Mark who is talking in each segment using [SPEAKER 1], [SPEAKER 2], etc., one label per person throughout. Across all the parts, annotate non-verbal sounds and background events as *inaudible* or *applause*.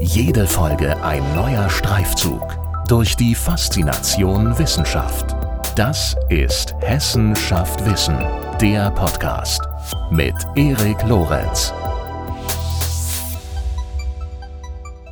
[SPEAKER 1] Jede Folge ein neuer Streifzug durch die Faszination Wissenschaft. Das ist Hessen schafft Wissen, der Podcast mit Erik Lorenz.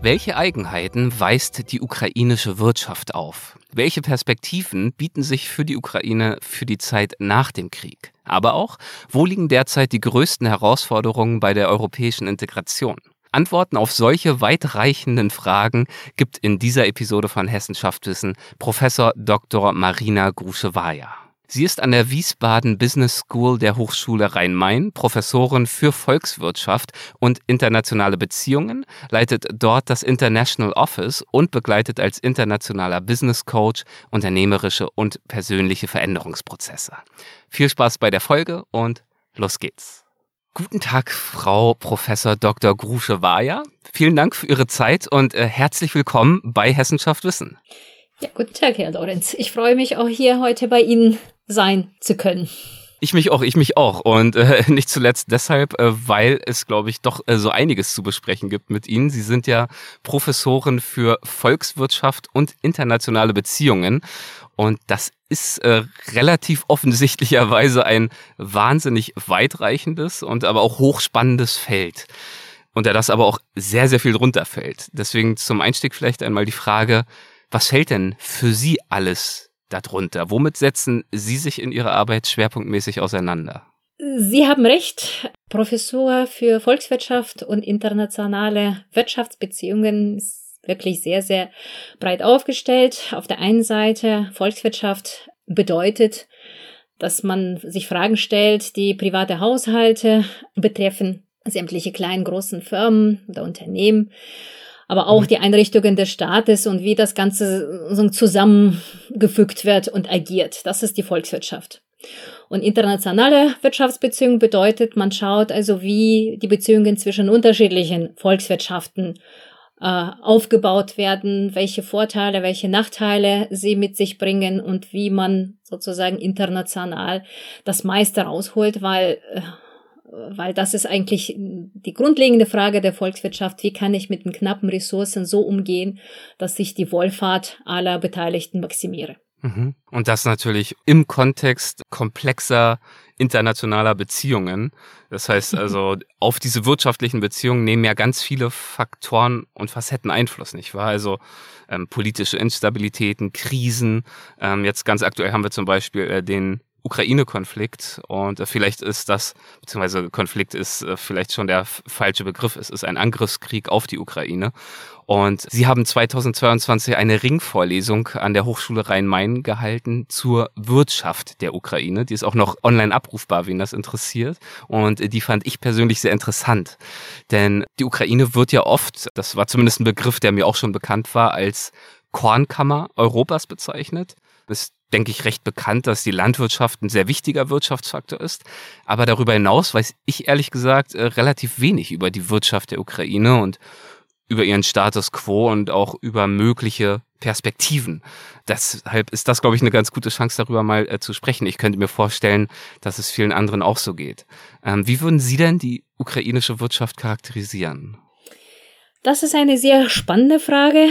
[SPEAKER 2] Welche Eigenheiten weist die ukrainische Wirtschaft auf? Welche Perspektiven bieten sich für die Ukraine für die Zeit nach dem Krieg? Aber auch, wo liegen derzeit die größten Herausforderungen bei der europäischen Integration? Antworten auf solche weitreichenden Fragen gibt in dieser Episode von Hessen schafft Wissen Professor Dr. Marina Gruschewaja. Sie ist an der Wiesbaden Business School der Hochschule Rhein-Main Professorin für Volkswirtschaft und internationale Beziehungen, leitet dort das International Office und begleitet als internationaler Business Coach unternehmerische und persönliche Veränderungsprozesse. Viel Spaß bei der Folge und los geht's. Guten Tag, Frau Professor Dr. Grusche-Waja. Vielen Dank für Ihre Zeit und äh, herzlich willkommen bei Hessenschaft Wissen.
[SPEAKER 3] Ja, guten Tag, Herr Lorenz. Ich freue mich auch hier heute bei Ihnen sein zu können.
[SPEAKER 2] Ich mich auch, ich mich auch. Und äh, *laughs* nicht zuletzt deshalb, äh, weil es, glaube ich, doch äh, so einiges zu besprechen gibt mit Ihnen. Sie sind ja Professorin für Volkswirtschaft und internationale Beziehungen. Und das ist äh, relativ offensichtlicherweise ein wahnsinnig weitreichendes und aber auch hochspannendes Feld. Da das aber auch sehr, sehr viel drunter fällt. Deswegen zum Einstieg vielleicht einmal die Frage, was fällt denn für Sie alles darunter? Womit setzen Sie sich in Ihrer Arbeit schwerpunktmäßig auseinander?
[SPEAKER 3] Sie haben recht. Professor für Volkswirtschaft und internationale Wirtschaftsbeziehungen wirklich sehr, sehr breit aufgestellt. Auf der einen Seite Volkswirtschaft bedeutet, dass man sich Fragen stellt, die private Haushalte betreffen, sämtliche kleinen, großen Firmen oder Unternehmen aber auch mhm. die Einrichtungen des Staates und wie das Ganze so zusammengefügt wird und agiert. Das ist die Volkswirtschaft. Und internationale Wirtschaftsbeziehungen bedeutet, man schaut also, wie die Beziehungen zwischen unterschiedlichen Volkswirtschaften äh, aufgebaut werden, welche Vorteile, welche Nachteile sie mit sich bringen und wie man sozusagen international das meiste rausholt, weil äh, weil das ist eigentlich die grundlegende Frage der Volkswirtschaft. Wie kann ich mit den knappen Ressourcen so umgehen, dass ich die Wohlfahrt aller Beteiligten maximiere?
[SPEAKER 2] Mhm. Und das natürlich im Kontext komplexer internationaler Beziehungen. Das heißt *laughs* also, auf diese wirtschaftlichen Beziehungen nehmen ja ganz viele Faktoren und Facetten Einfluss, nicht wahr? Also ähm, politische Instabilitäten, Krisen. Ähm, jetzt ganz aktuell haben wir zum Beispiel äh, den Ukraine-Konflikt und äh, vielleicht ist das, beziehungsweise Konflikt ist äh, vielleicht schon der falsche Begriff, es ist ein Angriffskrieg auf die Ukraine. Und Sie haben 2022 eine Ringvorlesung an der Hochschule Rhein-Main gehalten zur Wirtschaft der Ukraine. Die ist auch noch online abrufbar, wen das interessiert. Und die fand ich persönlich sehr interessant. Denn die Ukraine wird ja oft, das war zumindest ein Begriff, der mir auch schon bekannt war, als Kornkammer Europas bezeichnet. Ist denke ich, recht bekannt, dass die Landwirtschaft ein sehr wichtiger Wirtschaftsfaktor ist. Aber darüber hinaus weiß ich ehrlich gesagt äh, relativ wenig über die Wirtschaft der Ukraine und über ihren Status quo und auch über mögliche Perspektiven. Deshalb ist das, glaube ich, eine ganz gute Chance, darüber mal äh, zu sprechen. Ich könnte mir vorstellen, dass es vielen anderen auch so geht. Ähm, wie würden Sie denn die ukrainische Wirtschaft charakterisieren?
[SPEAKER 3] Das ist eine sehr spannende Frage.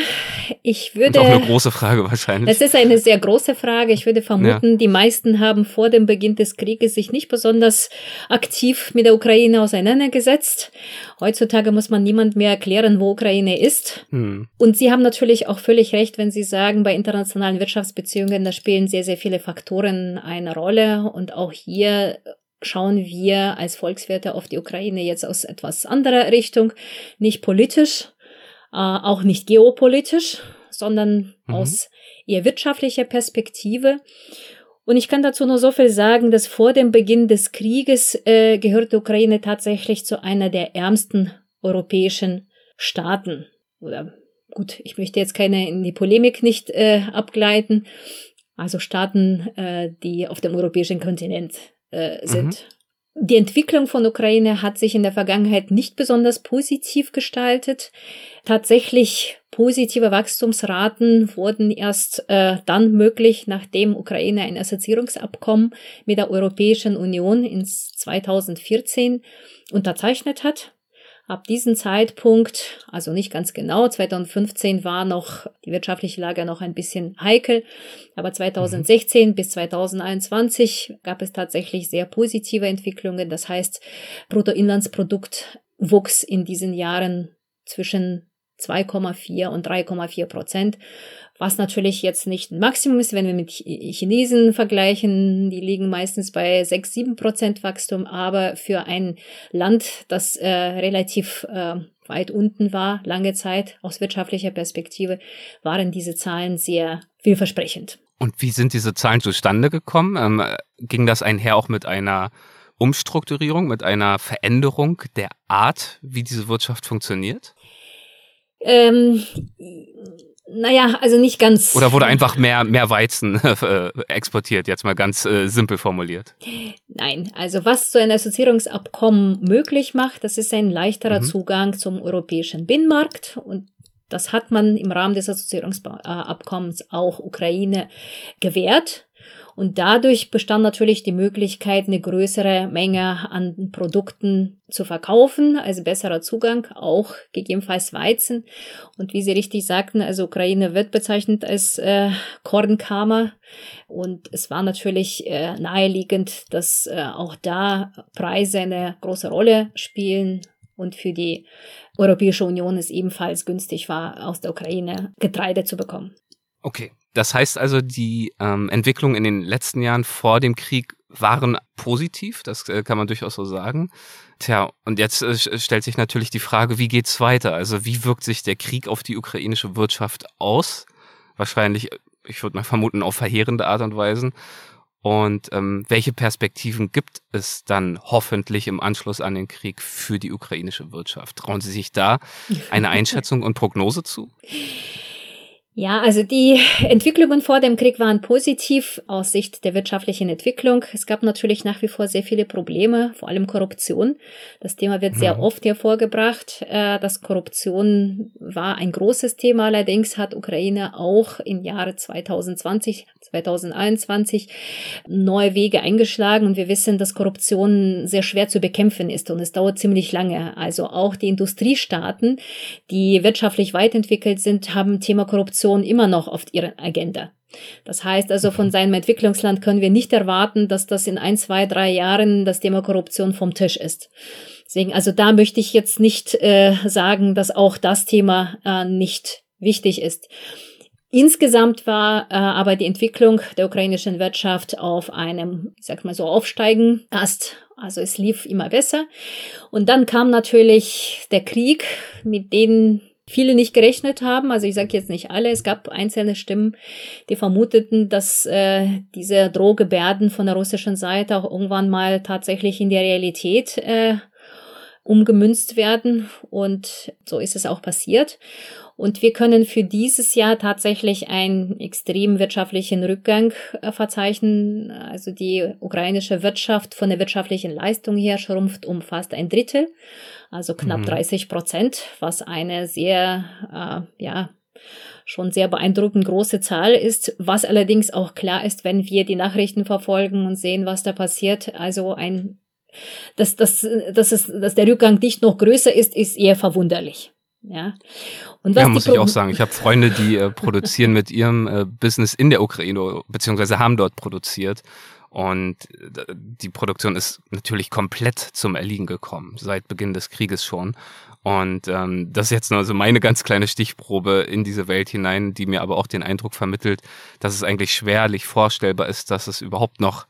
[SPEAKER 3] Ich würde.
[SPEAKER 2] Und auch eine große Frage wahrscheinlich.
[SPEAKER 3] Es ist eine sehr große Frage. Ich würde vermuten, ja. die meisten haben vor dem Beginn des Krieges sich nicht besonders aktiv mit der Ukraine auseinandergesetzt. Heutzutage muss man niemand mehr erklären, wo Ukraine ist. Hm. Und Sie haben natürlich auch völlig recht, wenn Sie sagen, bei internationalen Wirtschaftsbeziehungen, da spielen sehr, sehr viele Faktoren eine Rolle. Und auch hier schauen wir als Volkswirte auf die Ukraine jetzt aus etwas anderer Richtung, nicht politisch, äh, auch nicht geopolitisch, sondern mhm. aus eher wirtschaftlicher Perspektive. Und ich kann dazu nur so viel sagen, dass vor dem Beginn des Krieges äh, gehört die Ukraine tatsächlich zu einer der ärmsten europäischen Staaten. Oder gut, ich möchte jetzt keine in die Polemik nicht äh, abgleiten. Also Staaten, äh, die auf dem europäischen Kontinent äh, sind. Mhm. Die Entwicklung von Ukraine hat sich in der Vergangenheit nicht besonders positiv gestaltet. Tatsächlich positive Wachstumsraten wurden erst äh, dann möglich, nachdem Ukraine ein Assoziierungsabkommen mit der Europäischen Union ins 2014 unterzeichnet hat. Ab diesem Zeitpunkt, also nicht ganz genau, 2015 war noch die wirtschaftliche Lage noch ein bisschen heikel, aber 2016 mhm. bis 2021 gab es tatsächlich sehr positive Entwicklungen. Das heißt, Bruttoinlandsprodukt wuchs in diesen Jahren zwischen 2,4 und 3,4 Prozent, was natürlich jetzt nicht ein Maximum ist, wenn wir mit Chinesen vergleichen. Die liegen meistens bei 6, 7 Prozent Wachstum, aber für ein Land, das äh, relativ äh, weit unten war, lange Zeit aus wirtschaftlicher Perspektive, waren diese Zahlen sehr vielversprechend.
[SPEAKER 2] Und wie sind diese Zahlen zustande gekommen? Ähm, ging das einher auch mit einer Umstrukturierung, mit einer Veränderung der Art, wie diese Wirtschaft funktioniert?
[SPEAKER 3] Ähm, naja, also nicht ganz.
[SPEAKER 2] Oder wurde einfach mehr, mehr Weizen *laughs* äh, exportiert, jetzt mal ganz äh, simpel formuliert?
[SPEAKER 3] Nein, also was so ein Assoziierungsabkommen möglich macht, das ist ein leichterer mhm. Zugang zum europäischen Binnenmarkt und das hat man im Rahmen des Assoziierungsabkommens auch Ukraine gewährt. Und dadurch bestand natürlich die Möglichkeit, eine größere Menge an Produkten zu verkaufen, also besserer Zugang, auch gegebenenfalls Weizen. Und wie Sie richtig sagten, also Ukraine wird bezeichnet als äh, Kornkammer. Und es war natürlich äh, naheliegend, dass äh, auch da Preise eine große Rolle spielen und für die Europäische Union es ebenfalls günstig war, aus der Ukraine Getreide zu bekommen.
[SPEAKER 2] Okay, das heißt also, die ähm, Entwicklungen in den letzten Jahren vor dem Krieg waren positiv, das äh, kann man durchaus so sagen. Tja, und jetzt äh, stellt sich natürlich die Frage, wie geht's weiter? Also wie wirkt sich der Krieg auf die ukrainische Wirtschaft aus? Wahrscheinlich, ich würde mal vermuten, auf verheerende Art und Weise. Und ähm, welche Perspektiven gibt es dann hoffentlich im Anschluss an den Krieg für die ukrainische Wirtschaft? Trauen Sie sich da eine *laughs* Einschätzung und Prognose zu?
[SPEAKER 3] Ja, also die *laughs* Entwicklungen vor dem Krieg waren positiv aus Sicht der wirtschaftlichen Entwicklung. Es gab natürlich nach wie vor sehr viele Probleme, vor allem Korruption. Das Thema wird sehr oft hervorgebracht. Äh, das Korruption war ein großes Thema. Allerdings hat Ukraine auch im Jahre 2020 2021 neue Wege eingeschlagen und wir wissen, dass Korruption sehr schwer zu bekämpfen ist und es dauert ziemlich lange. Also auch die Industriestaaten, die wirtschaftlich weit entwickelt sind, haben Thema Korruption immer noch auf ihrer Agenda. Das heißt also, von seinem Entwicklungsland können wir nicht erwarten, dass das in ein, zwei, drei Jahren das Thema Korruption vom Tisch ist. Deswegen, also da möchte ich jetzt nicht äh, sagen, dass auch das Thema äh, nicht wichtig ist. Insgesamt war äh, aber die Entwicklung der ukrainischen Wirtschaft auf einem, ich sag mal so, aufsteigen Ast. Also es lief immer besser. Und dann kam natürlich der Krieg, mit dem viele nicht gerechnet haben. Also ich sage jetzt nicht alle. Es gab einzelne Stimmen, die vermuteten, dass äh, diese Drohgebärden von der russischen Seite auch irgendwann mal tatsächlich in die Realität äh, umgemünzt werden. Und so ist es auch passiert. Und wir können für dieses Jahr tatsächlich einen extrem wirtschaftlichen Rückgang äh, verzeichnen. Also die ukrainische Wirtschaft von der wirtschaftlichen Leistung her schrumpft um fast ein Drittel, also knapp mhm. 30 Prozent, was eine sehr, äh, ja, schon sehr beeindruckend große Zahl ist, was allerdings auch klar ist, wenn wir die Nachrichten verfolgen und sehen, was da passiert. Also ein, dass, dass, dass, es, dass der Rückgang nicht noch größer ist, ist eher verwunderlich. Ja,
[SPEAKER 2] und was ja muss ich auch sagen. Ich habe Freunde, die äh, produzieren mit ihrem äh, Business in der Ukraine, beziehungsweise haben dort produziert. Und äh, die Produktion ist natürlich komplett zum Erliegen gekommen, seit Beginn des Krieges schon. Und ähm, das ist jetzt nur so meine ganz kleine Stichprobe in diese Welt hinein, die mir aber auch den Eindruck vermittelt, dass es eigentlich schwerlich vorstellbar ist, dass es überhaupt noch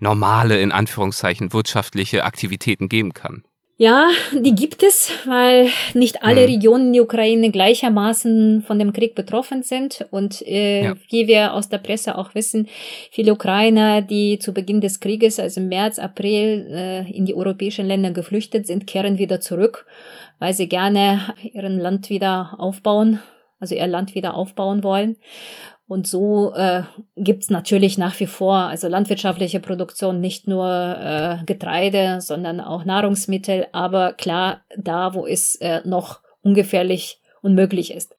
[SPEAKER 2] normale, in Anführungszeichen, wirtschaftliche Aktivitäten geben kann.
[SPEAKER 3] Ja, die gibt es, weil nicht alle mhm. Regionen in der Ukraine gleichermaßen von dem Krieg betroffen sind. Und äh, ja. wie wir aus der Presse auch wissen, viele Ukrainer, die zu Beginn des Krieges, also im März, April, äh, in die europäischen Länder geflüchtet sind, kehren wieder zurück, weil sie gerne ihren Land wieder aufbauen, also ihr Land wieder aufbauen wollen. Und so äh, gibt natürlich nach wie vor also landwirtschaftliche Produktion, nicht nur äh, Getreide, sondern auch Nahrungsmittel, aber klar da, wo es äh, noch ungefährlich unmöglich ist.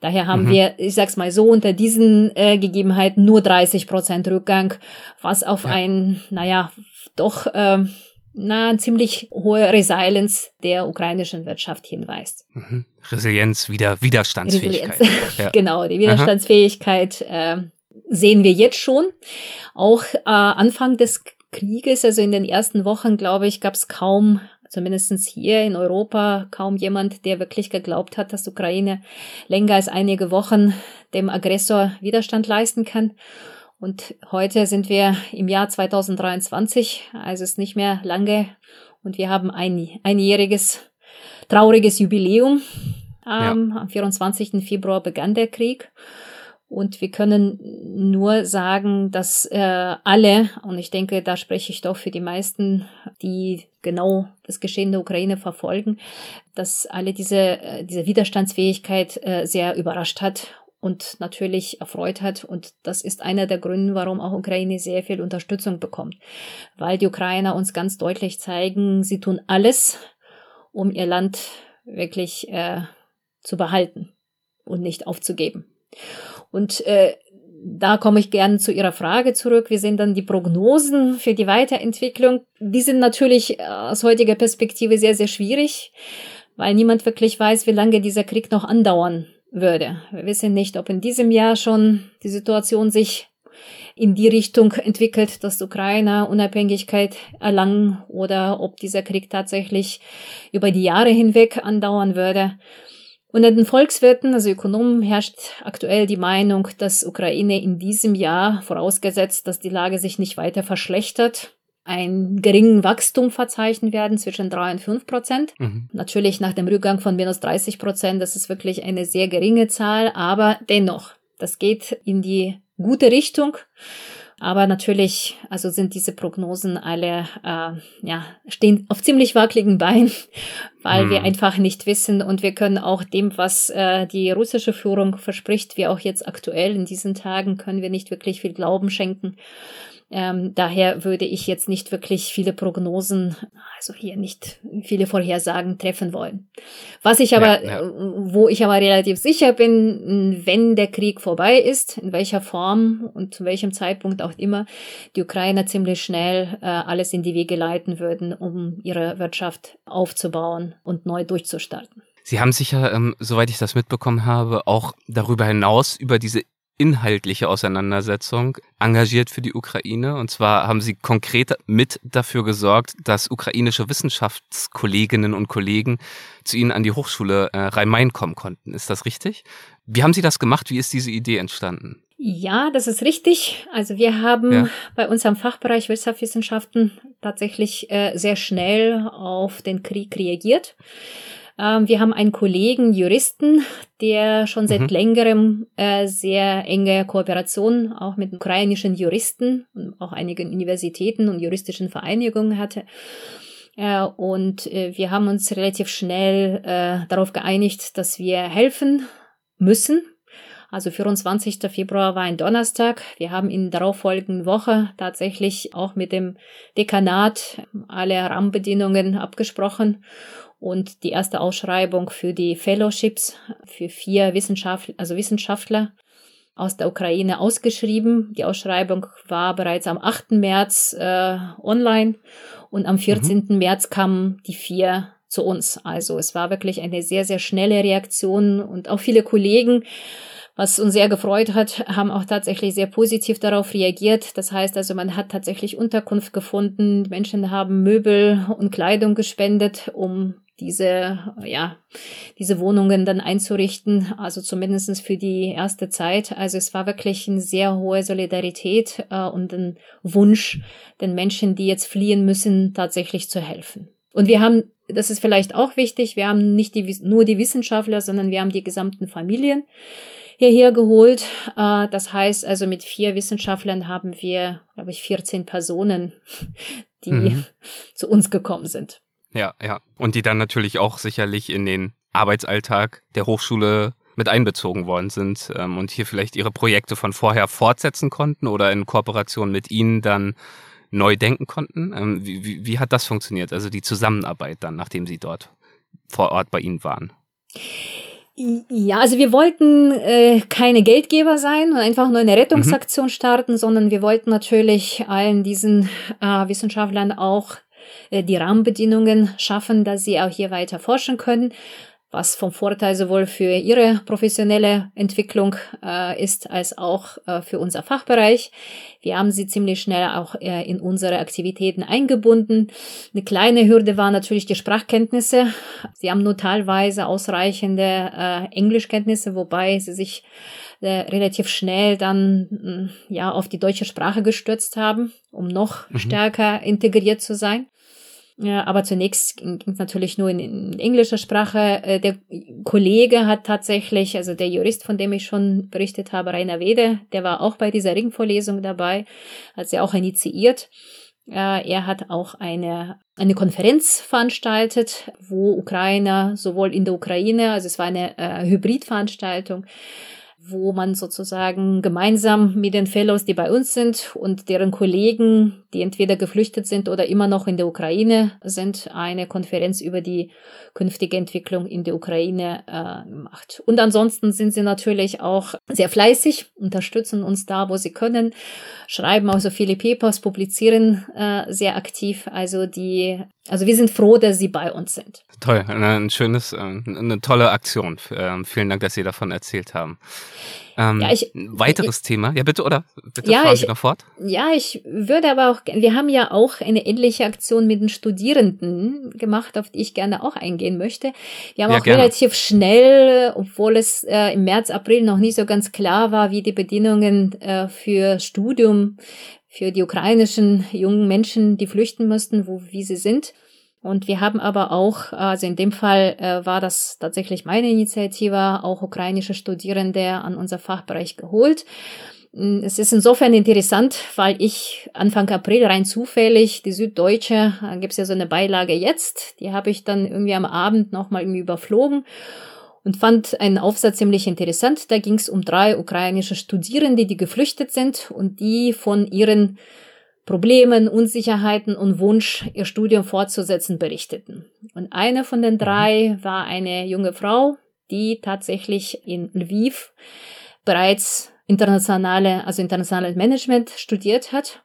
[SPEAKER 3] Daher haben mhm. wir, ich sag's mal so, unter diesen äh, Gegebenheiten nur 30 Prozent Rückgang, was auf ja. ein, naja, doch äh, na, ziemlich hohe Resilienz der ukrainischen Wirtschaft hinweist.
[SPEAKER 2] Mhm. Resilienz, wieder Widerstandsfähigkeit. Resilienz.
[SPEAKER 3] Ja. *laughs* genau, die Widerstandsfähigkeit äh, sehen wir jetzt schon. Auch äh, Anfang des Krieges, also in den ersten Wochen, glaube ich, gab es kaum, zumindestens hier in Europa, kaum jemand, der wirklich geglaubt hat, dass Ukraine länger als einige Wochen dem Aggressor Widerstand leisten kann. Und heute sind wir im Jahr 2023, also ist nicht mehr lange und wir haben ein einjähriges trauriges Jubiläum. Ähm, ja. Am 24. Februar begann der Krieg. Und wir können nur sagen, dass äh, alle, und ich denke, da spreche ich doch für die meisten, die genau das Geschehen der Ukraine verfolgen, dass alle diese, äh, diese Widerstandsfähigkeit äh, sehr überrascht hat und natürlich erfreut hat. Und das ist einer der Gründe, warum auch Ukraine sehr viel Unterstützung bekommt. Weil die Ukrainer uns ganz deutlich zeigen, sie tun alles, um ihr Land wirklich äh, zu behalten und nicht aufzugeben. Und äh, da komme ich gerne zu Ihrer Frage zurück. Wie sind dann die Prognosen für die Weiterentwicklung? Die sind natürlich äh, aus heutiger Perspektive sehr, sehr schwierig, weil niemand wirklich weiß, wie lange dieser Krieg noch andauern würde. Wir wissen nicht, ob in diesem Jahr schon die Situation sich in die Richtung entwickelt, dass Ukraine Unabhängigkeit erlangen oder ob dieser Krieg tatsächlich über die Jahre hinweg andauern würde. Unter den Volkswirten, also Ökonomen, herrscht aktuell die Meinung, dass Ukraine in diesem Jahr, vorausgesetzt, dass die Lage sich nicht weiter verschlechtert, ein geringen Wachstum verzeichnen werden zwischen drei und fünf Prozent. Mhm. Natürlich nach dem Rückgang von minus 30 Prozent, das ist wirklich eine sehr geringe Zahl, aber dennoch, das geht in die gute Richtung. Aber natürlich, also sind diese Prognosen alle, äh, ja, stehen auf ziemlich wackeligen Beinen, *laughs* weil mhm. wir einfach nicht wissen und wir können auch dem, was äh, die russische Führung verspricht, wie auch jetzt aktuell in diesen Tagen, können wir nicht wirklich viel Glauben schenken. Ähm, daher würde ich jetzt nicht wirklich viele Prognosen, also hier nicht viele Vorhersagen treffen wollen. Was ich aber, ja, ja. wo ich aber relativ sicher bin, wenn der Krieg vorbei ist, in welcher Form und zu welchem Zeitpunkt auch immer, die Ukrainer ziemlich schnell äh, alles in die Wege leiten würden, um ihre Wirtschaft aufzubauen und neu durchzustarten.
[SPEAKER 2] Sie haben sicher, ähm, soweit ich das mitbekommen habe, auch darüber hinaus über diese inhaltliche Auseinandersetzung engagiert für die Ukraine. Und zwar haben sie konkret mit dafür gesorgt, dass ukrainische Wissenschaftskolleginnen und Kollegen zu ihnen an die Hochschule äh, Rhein-Main kommen konnten. Ist das richtig? Wie haben Sie das gemacht? Wie ist diese Idee entstanden?
[SPEAKER 3] Ja, das ist richtig. Also wir haben ja. bei unserem Fachbereich Wirtschaftswissenschaften tatsächlich äh, sehr schnell auf den Krieg reagiert. Ähm, wir haben einen Kollegen, Juristen, der schon seit mhm. längerem äh, sehr enge Kooperation auch mit ukrainischen Juristen und auch einigen Universitäten und juristischen Vereinigungen hatte. Äh, und äh, wir haben uns relativ schnell darauf geeinigt, dass wir helfen müssen. Also 24. Februar war ein Donnerstag. Wir haben in der darauffolgenden Woche tatsächlich auch mit dem Dekanat alle Rahmenbedingungen abgesprochen und die erste Ausschreibung für die Fellowships für vier Wissenschaftler, also Wissenschaftler aus der Ukraine ausgeschrieben. Die Ausschreibung war bereits am 8. März äh, online und am 14. Mhm. März kamen die vier zu uns. Also es war wirklich eine sehr, sehr schnelle Reaktion und auch viele Kollegen was uns sehr gefreut hat, haben auch tatsächlich sehr positiv darauf reagiert. Das heißt also, man hat tatsächlich Unterkunft gefunden. Menschen haben Möbel und Kleidung gespendet, um diese, ja, diese Wohnungen dann einzurichten, also zumindestens für die erste Zeit. Also es war wirklich eine sehr hohe Solidarität äh, und ein Wunsch, den Menschen, die jetzt fliehen müssen, tatsächlich zu helfen. Und wir haben, das ist vielleicht auch wichtig, wir haben nicht die, nur die Wissenschaftler, sondern wir haben die gesamten Familien hierher geholt. Äh, das heißt also, mit vier Wissenschaftlern haben wir, glaube ich, 14 Personen, *laughs* die mhm. zu uns gekommen sind.
[SPEAKER 2] Ja, ja. Und die dann natürlich auch sicherlich in den Arbeitsalltag der Hochschule mit einbezogen worden sind ähm, und hier vielleicht ihre Projekte von vorher fortsetzen konnten oder in Kooperation mit ihnen dann neu denken konnten. Ähm, wie, wie, wie hat das funktioniert? Also die Zusammenarbeit dann, nachdem sie dort vor Ort bei ihnen waren?
[SPEAKER 3] Ja, also wir wollten äh, keine Geldgeber sein und einfach nur eine Rettungsaktion mhm. starten, sondern wir wollten natürlich allen diesen äh, Wissenschaftlern auch die Rahmenbedingungen schaffen, dass sie auch hier weiter forschen können was vom Vorteil sowohl für ihre professionelle Entwicklung äh, ist, als auch äh, für unser Fachbereich. Wir haben sie ziemlich schnell auch äh, in unsere Aktivitäten eingebunden. Eine kleine Hürde war natürlich die Sprachkenntnisse. Sie haben nur teilweise ausreichende äh, Englischkenntnisse, wobei sie sich äh, relativ schnell dann mm, ja auf die deutsche Sprache gestürzt haben, um noch mhm. stärker integriert zu sein. Ja, aber zunächst ging es natürlich nur in, in, englischer Sprache. Äh, der Kollege hat tatsächlich, also der Jurist, von dem ich schon berichtet habe, Rainer Wede, der war auch bei dieser Ringvorlesung dabei, hat sie auch initiiert. Äh, er hat auch eine, eine Konferenz veranstaltet, wo Ukrainer sowohl in der Ukraine, also es war eine äh, Hybridveranstaltung, wo man sozusagen gemeinsam mit den Fellows, die bei uns sind und deren Kollegen, die entweder geflüchtet sind oder immer noch in der Ukraine sind, eine Konferenz über die künftige Entwicklung in der Ukraine äh, macht. Und ansonsten sind sie natürlich auch sehr fleißig, unterstützen uns da, wo sie können, schreiben auch so viele Papers, publizieren äh, sehr aktiv. Also die, also wir sind froh, dass sie bei uns sind.
[SPEAKER 2] Toll, ein schönes, äh, eine tolle Aktion. Ähm, vielen Dank, dass Sie davon erzählt haben. Ähm, ja, ich, weiteres ich, Thema. Ja, bitte, oder? Bitte
[SPEAKER 3] ja,
[SPEAKER 2] fahren
[SPEAKER 3] ich,
[SPEAKER 2] Sie noch fort.
[SPEAKER 3] Ja, ich würde aber auch, wir haben ja auch eine ähnliche Aktion mit den Studierenden gemacht, auf die ich gerne auch eingehen möchte. Wir haben ja, auch gerne. relativ schnell, obwohl es äh, im März, April noch nicht so ganz klar war, wie die Bedingungen äh, für Studium für die ukrainischen jungen Menschen, die flüchten mussten, wo, wie sie sind, und wir haben aber auch, also in dem Fall äh, war das tatsächlich meine Initiative, auch ukrainische Studierende an unser Fachbereich geholt. Mm, es ist insofern interessant, weil ich Anfang April rein zufällig, die Süddeutsche, da gibt es ja so eine Beilage jetzt, die habe ich dann irgendwie am Abend nochmal irgendwie überflogen und fand einen Aufsatz ziemlich interessant. Da ging es um drei ukrainische Studierende, die geflüchtet sind und die von ihren Problemen, Unsicherheiten und Wunsch, ihr Studium fortzusetzen, berichteten. Und eine von den drei war eine junge Frau, die tatsächlich in Lviv bereits internationale, also internationales Management studiert hat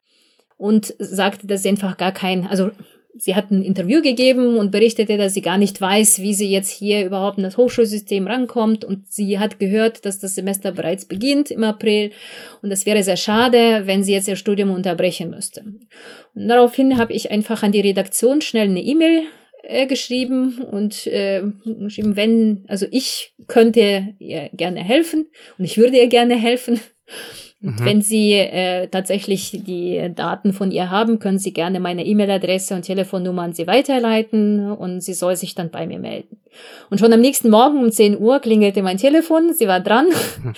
[SPEAKER 3] und sagte, dass sie einfach gar kein, also sie hat ein Interview gegeben und berichtete, dass sie gar nicht weiß, wie sie jetzt hier überhaupt in das Hochschulsystem rankommt. Und sie hat gehört, dass das Semester bereits beginnt im April. Und es wäre sehr schade, wenn sie jetzt ihr Studium unterbrechen müsste. Und daraufhin habe ich einfach an die Redaktion schnell eine E-Mail äh, geschrieben und äh, geschrieben, wenn, also ich könnte ihr gerne helfen und ich würde ihr gerne helfen. Mhm. Wenn Sie äh, tatsächlich die Daten von ihr haben, können Sie gerne meine E-Mail-Adresse und Telefonnummer an sie weiterleiten und sie soll sich dann bei mir melden. Und schon am nächsten Morgen um 10 Uhr klingelte mein Telefon, sie war dran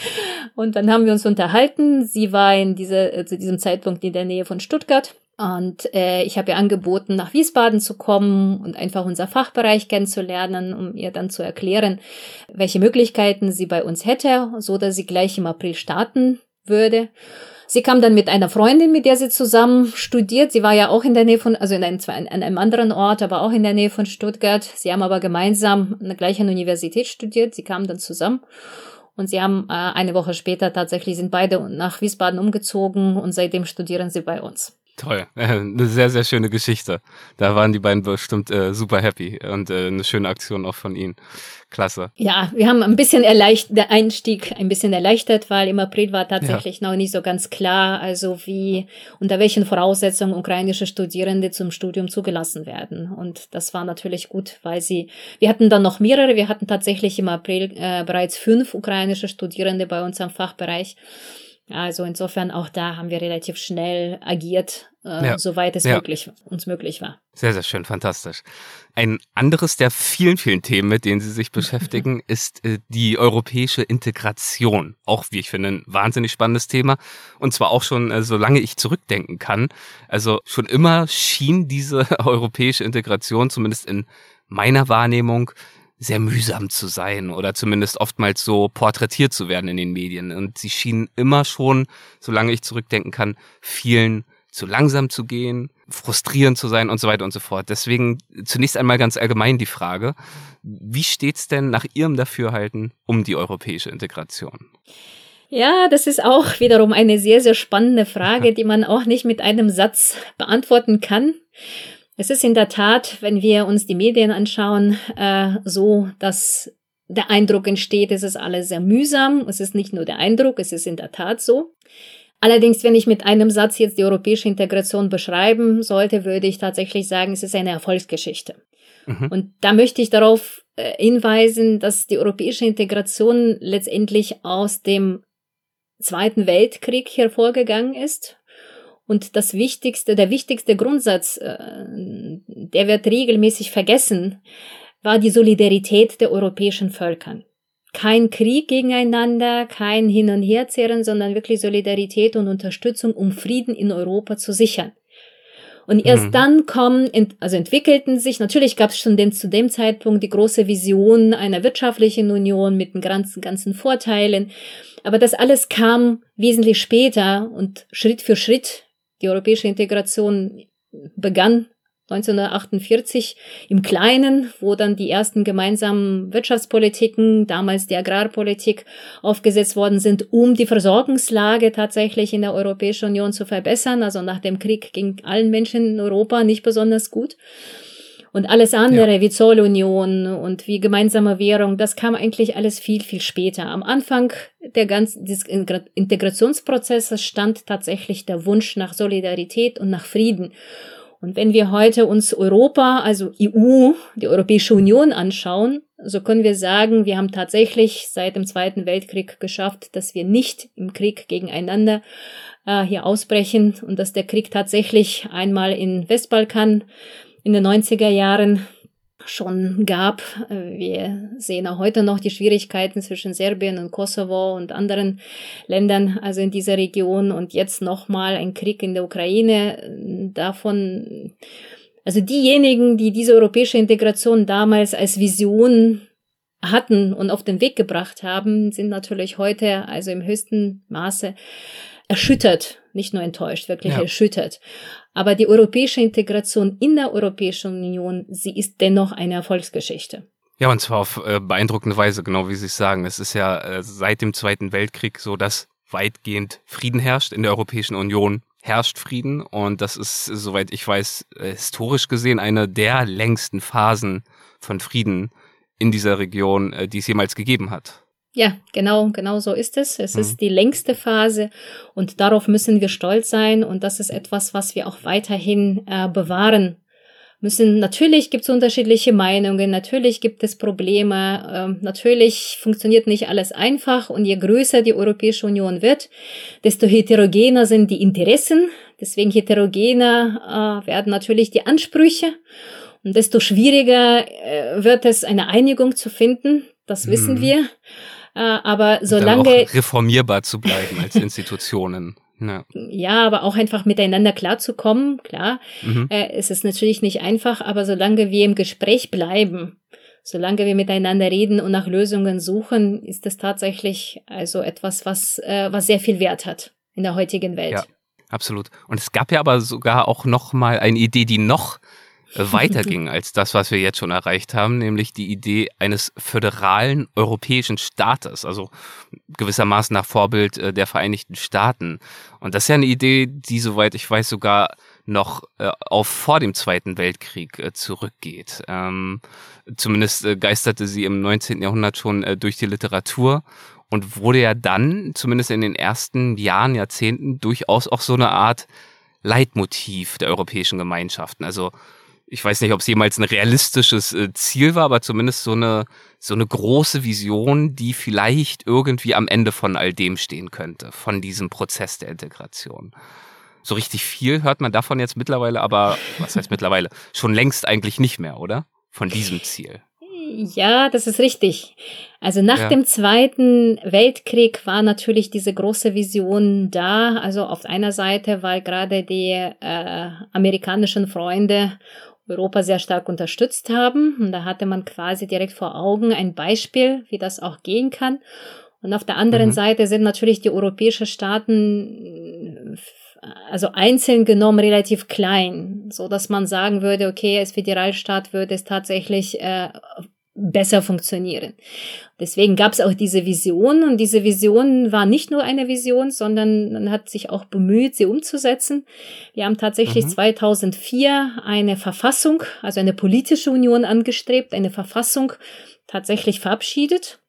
[SPEAKER 3] *laughs* und dann haben wir uns unterhalten. Sie war in dieser, äh, zu diesem Zeitpunkt in der Nähe von Stuttgart. Und äh, ich habe ihr angeboten, nach Wiesbaden zu kommen und einfach unser Fachbereich kennenzulernen, um ihr dann zu erklären, welche Möglichkeiten sie bei uns hätte, so dass sie gleich im April starten würde. Sie kam dann mit einer Freundin, mit der sie zusammen studiert. Sie war ja auch in der Nähe von, also in einem, an einem anderen Ort, aber auch in der Nähe von Stuttgart. Sie haben aber gemeinsam an der gleichen Universität studiert. Sie kamen dann zusammen. Und sie haben äh, eine Woche später tatsächlich sind beide nach Wiesbaden umgezogen und seitdem studieren sie bei uns.
[SPEAKER 2] Toll, *laughs* eine sehr, sehr schöne Geschichte. Da waren die beiden bestimmt äh, super happy und äh, eine schöne Aktion auch von Ihnen. Klasse.
[SPEAKER 3] Ja, wir haben ein bisschen erleichtert, der Einstieg ein bisschen erleichtert, weil im April war tatsächlich ja. noch nicht so ganz klar, also wie, unter welchen Voraussetzungen ukrainische Studierende zum Studium zugelassen werden. Und das war natürlich gut, weil sie, wir hatten dann noch mehrere, wir hatten tatsächlich im April äh, bereits fünf ukrainische Studierende bei uns am Fachbereich. Also insofern auch da haben wir relativ schnell agiert, äh, ja. soweit es ja. möglich, uns möglich war.
[SPEAKER 2] Sehr, sehr schön, fantastisch. Ein anderes der vielen, vielen Themen, mit denen Sie sich *laughs* beschäftigen, ist äh, die europäische Integration. Auch, wie ich finde, ein wahnsinnig spannendes Thema. Und zwar auch schon, äh, solange ich zurückdenken kann. Also schon immer schien diese *laughs* europäische Integration, zumindest in meiner Wahrnehmung, sehr mühsam zu sein oder zumindest oftmals so porträtiert zu werden in den Medien. Und sie schienen immer schon, solange ich zurückdenken kann, vielen zu langsam zu gehen, frustrierend zu sein und so weiter und so fort. Deswegen zunächst einmal ganz allgemein die Frage, wie steht's denn nach Ihrem Dafürhalten um die europäische Integration?
[SPEAKER 3] Ja, das ist auch wiederum eine sehr, sehr spannende Frage, die man auch nicht mit einem Satz beantworten kann. Es ist in der Tat, wenn wir uns die Medien anschauen, äh, so, dass der Eindruck entsteht, es ist alles sehr mühsam. Es ist nicht nur der Eindruck, es ist in der Tat so. Allerdings, wenn ich mit einem Satz jetzt die europäische Integration beschreiben sollte, würde ich tatsächlich sagen, es ist eine Erfolgsgeschichte. Mhm. Und da möchte ich darauf äh, hinweisen, dass die europäische Integration letztendlich aus dem Zweiten Weltkrieg hervorgegangen ist. Und das wichtigste, der wichtigste Grundsatz, äh, der wird regelmäßig vergessen, war die Solidarität der europäischen Völkern. Kein Krieg gegeneinander, kein Hin- und Herzehren, sondern wirklich Solidarität und Unterstützung, um Frieden in Europa zu sichern. Und erst mhm. dann kommen, also entwickelten sich, natürlich gab es schon den, zu dem Zeitpunkt die große Vision einer wirtschaftlichen Union mit den ganzen, ganzen Vorteilen. Aber das alles kam wesentlich später und Schritt für Schritt. Die europäische Integration begann 1948 im Kleinen, wo dann die ersten gemeinsamen Wirtschaftspolitiken, damals die Agrarpolitik, aufgesetzt worden sind, um die Versorgungslage tatsächlich in der Europäischen Union zu verbessern. Also nach dem Krieg ging allen Menschen in Europa nicht besonders gut. Und alles andere, ja. wie Zollunion und wie gemeinsame Währung, das kam eigentlich alles viel, viel später. Am Anfang der ganzen des Integrationsprozesses stand tatsächlich der Wunsch nach Solidarität und nach Frieden. Und wenn wir heute uns Europa, also EU, die Europäische Union anschauen, so können wir sagen, wir haben tatsächlich seit dem Zweiten Weltkrieg geschafft, dass wir nicht im Krieg gegeneinander äh, hier ausbrechen und dass der Krieg tatsächlich einmal in Westbalkan in den 90er Jahren schon gab. Wir sehen auch heute noch die Schwierigkeiten zwischen Serbien und Kosovo und anderen Ländern, also in dieser Region und jetzt nochmal ein Krieg in der Ukraine. Davon, also diejenigen, die diese europäische Integration damals als Vision hatten und auf den Weg gebracht haben, sind natürlich heute also im höchsten Maße erschüttert, nicht nur enttäuscht, wirklich ja. erschüttert. Aber die europäische Integration in der Europäischen Union, sie ist dennoch eine Erfolgsgeschichte.
[SPEAKER 2] Ja, und zwar auf äh, beeindruckende Weise, genau wie Sie es sagen. Es ist ja äh, seit dem Zweiten Weltkrieg so, dass weitgehend Frieden herrscht. In der Europäischen Union herrscht Frieden und das ist, soweit ich weiß, äh, historisch gesehen eine der längsten Phasen von Frieden in dieser Region, äh, die es jemals gegeben hat.
[SPEAKER 3] Ja, genau, genau so ist es. Es mhm. ist die längste Phase und darauf müssen wir stolz sein und das ist etwas, was wir auch weiterhin äh, bewahren müssen. Natürlich gibt es unterschiedliche Meinungen, natürlich gibt es Probleme, äh, natürlich funktioniert nicht alles einfach und je größer die Europäische Union wird, desto heterogener sind die Interessen, deswegen heterogener äh, werden natürlich die Ansprüche und desto schwieriger äh, wird es, eine Einigung zu finden. Das wissen mhm. wir. Äh, aber solange.
[SPEAKER 2] Auch reformierbar zu bleiben als Institutionen.
[SPEAKER 3] Ja. *laughs* ja, aber auch einfach miteinander klarzukommen, klar. Mhm. Äh, es ist natürlich nicht einfach, aber solange wir im Gespräch bleiben, solange wir miteinander reden und nach Lösungen suchen, ist das tatsächlich also etwas, was, äh, was sehr viel Wert hat in der heutigen Welt.
[SPEAKER 2] Ja, absolut. Und es gab ja aber sogar auch noch mal eine Idee, die noch weiterging als das, was wir jetzt schon erreicht haben, nämlich die Idee eines föderalen europäischen Staates, also gewissermaßen nach Vorbild äh, der Vereinigten Staaten. Und das ist ja eine Idee, die, soweit ich weiß, sogar noch äh, auf vor dem Zweiten Weltkrieg äh, zurückgeht. Ähm, zumindest äh, geisterte sie im 19. Jahrhundert schon äh, durch die Literatur und wurde ja dann, zumindest in den ersten Jahren, Jahrzehnten, durchaus auch so eine Art Leitmotiv der europäischen Gemeinschaften. Also ich weiß nicht, ob es jemals ein realistisches äh, Ziel war, aber zumindest so eine, so eine große Vision, die vielleicht irgendwie am Ende von all dem stehen könnte, von diesem Prozess der Integration. So richtig viel hört man davon jetzt mittlerweile, aber was heißt mittlerweile? Schon längst eigentlich nicht mehr, oder? Von diesem Ziel.
[SPEAKER 3] Ja, das ist richtig. Also nach ja. dem Zweiten Weltkrieg war natürlich diese große Vision da. Also auf einer Seite, weil gerade die äh, amerikanischen Freunde Europa sehr stark unterstützt haben. Und da hatte man quasi direkt vor Augen ein Beispiel, wie das auch gehen kann. Und auf der anderen mhm. Seite sind natürlich die europäischen Staaten, also einzeln genommen, relativ klein, so dass man sagen würde, okay, als Föderalstaat würde es tatsächlich äh, besser funktionieren. Deswegen gab es auch diese Vision und diese Vision war nicht nur eine Vision, sondern man hat sich auch bemüht, sie umzusetzen. Wir haben tatsächlich mhm. 2004 eine Verfassung, also eine politische Union angestrebt, eine Verfassung tatsächlich verabschiedet.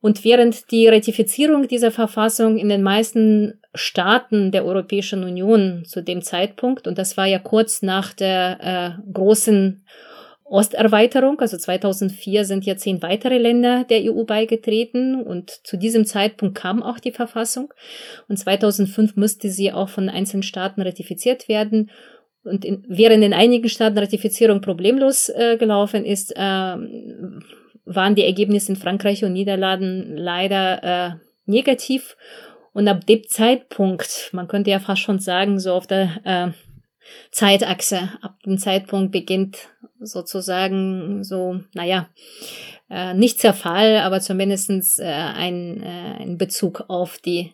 [SPEAKER 3] Und während die Ratifizierung dieser Verfassung in den meisten Staaten der Europäischen Union zu dem Zeitpunkt, und das war ja kurz nach der äh, großen Osterweiterung, also 2004 sind ja zehn weitere Länder der EU beigetreten und zu diesem Zeitpunkt kam auch die Verfassung und 2005 musste sie auch von einzelnen Staaten ratifiziert werden. Und in, während in einigen Staaten Ratifizierung problemlos äh, gelaufen ist, äh, waren die Ergebnisse in Frankreich und Niederlanden leider äh, negativ. Und ab dem Zeitpunkt, man könnte ja fast schon sagen, so auf der äh, Zeitachse, ab dem Zeitpunkt beginnt sozusagen so, naja, äh, nicht Zerfall, aber zumindestens äh, ein, äh, ein Bezug auf die,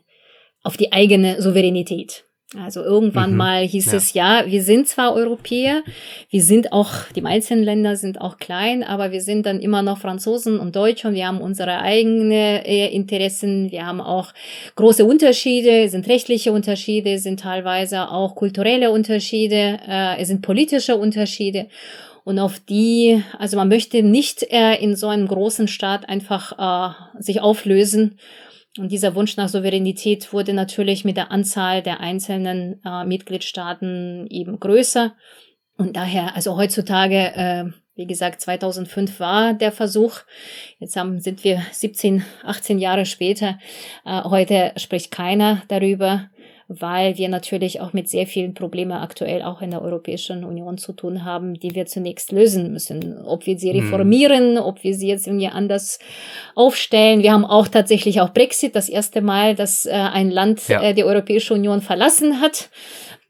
[SPEAKER 3] auf die eigene Souveränität. Also irgendwann mhm, mal hieß ja. es, ja, wir sind zwar Europäer, wir sind auch, die meisten Länder sind auch klein, aber wir sind dann immer noch Franzosen und Deutsche und wir haben unsere eigenen äh, Interessen, wir haben auch große Unterschiede, es sind rechtliche Unterschiede, es sind teilweise auch kulturelle Unterschiede, äh, es sind politische Unterschiede. Und auf die, also man möchte nicht äh, in so einem großen Staat einfach äh, sich auflösen und dieser Wunsch nach Souveränität wurde natürlich mit der Anzahl der einzelnen äh, Mitgliedstaaten eben größer. Und daher, also heutzutage, äh, wie gesagt, 2005 war der Versuch. Jetzt haben, sind wir 17, 18 Jahre später. Äh, heute spricht keiner darüber weil wir natürlich auch mit sehr vielen Problemen aktuell auch in der Europäischen Union zu tun haben, die wir zunächst lösen müssen. Ob wir sie hm. reformieren, hm. ob wir sie jetzt irgendwie anders aufstellen. Wir haben auch tatsächlich auch Brexit, das erste Mal, dass äh, ein Land ja. äh, die Europäische Union verlassen hat.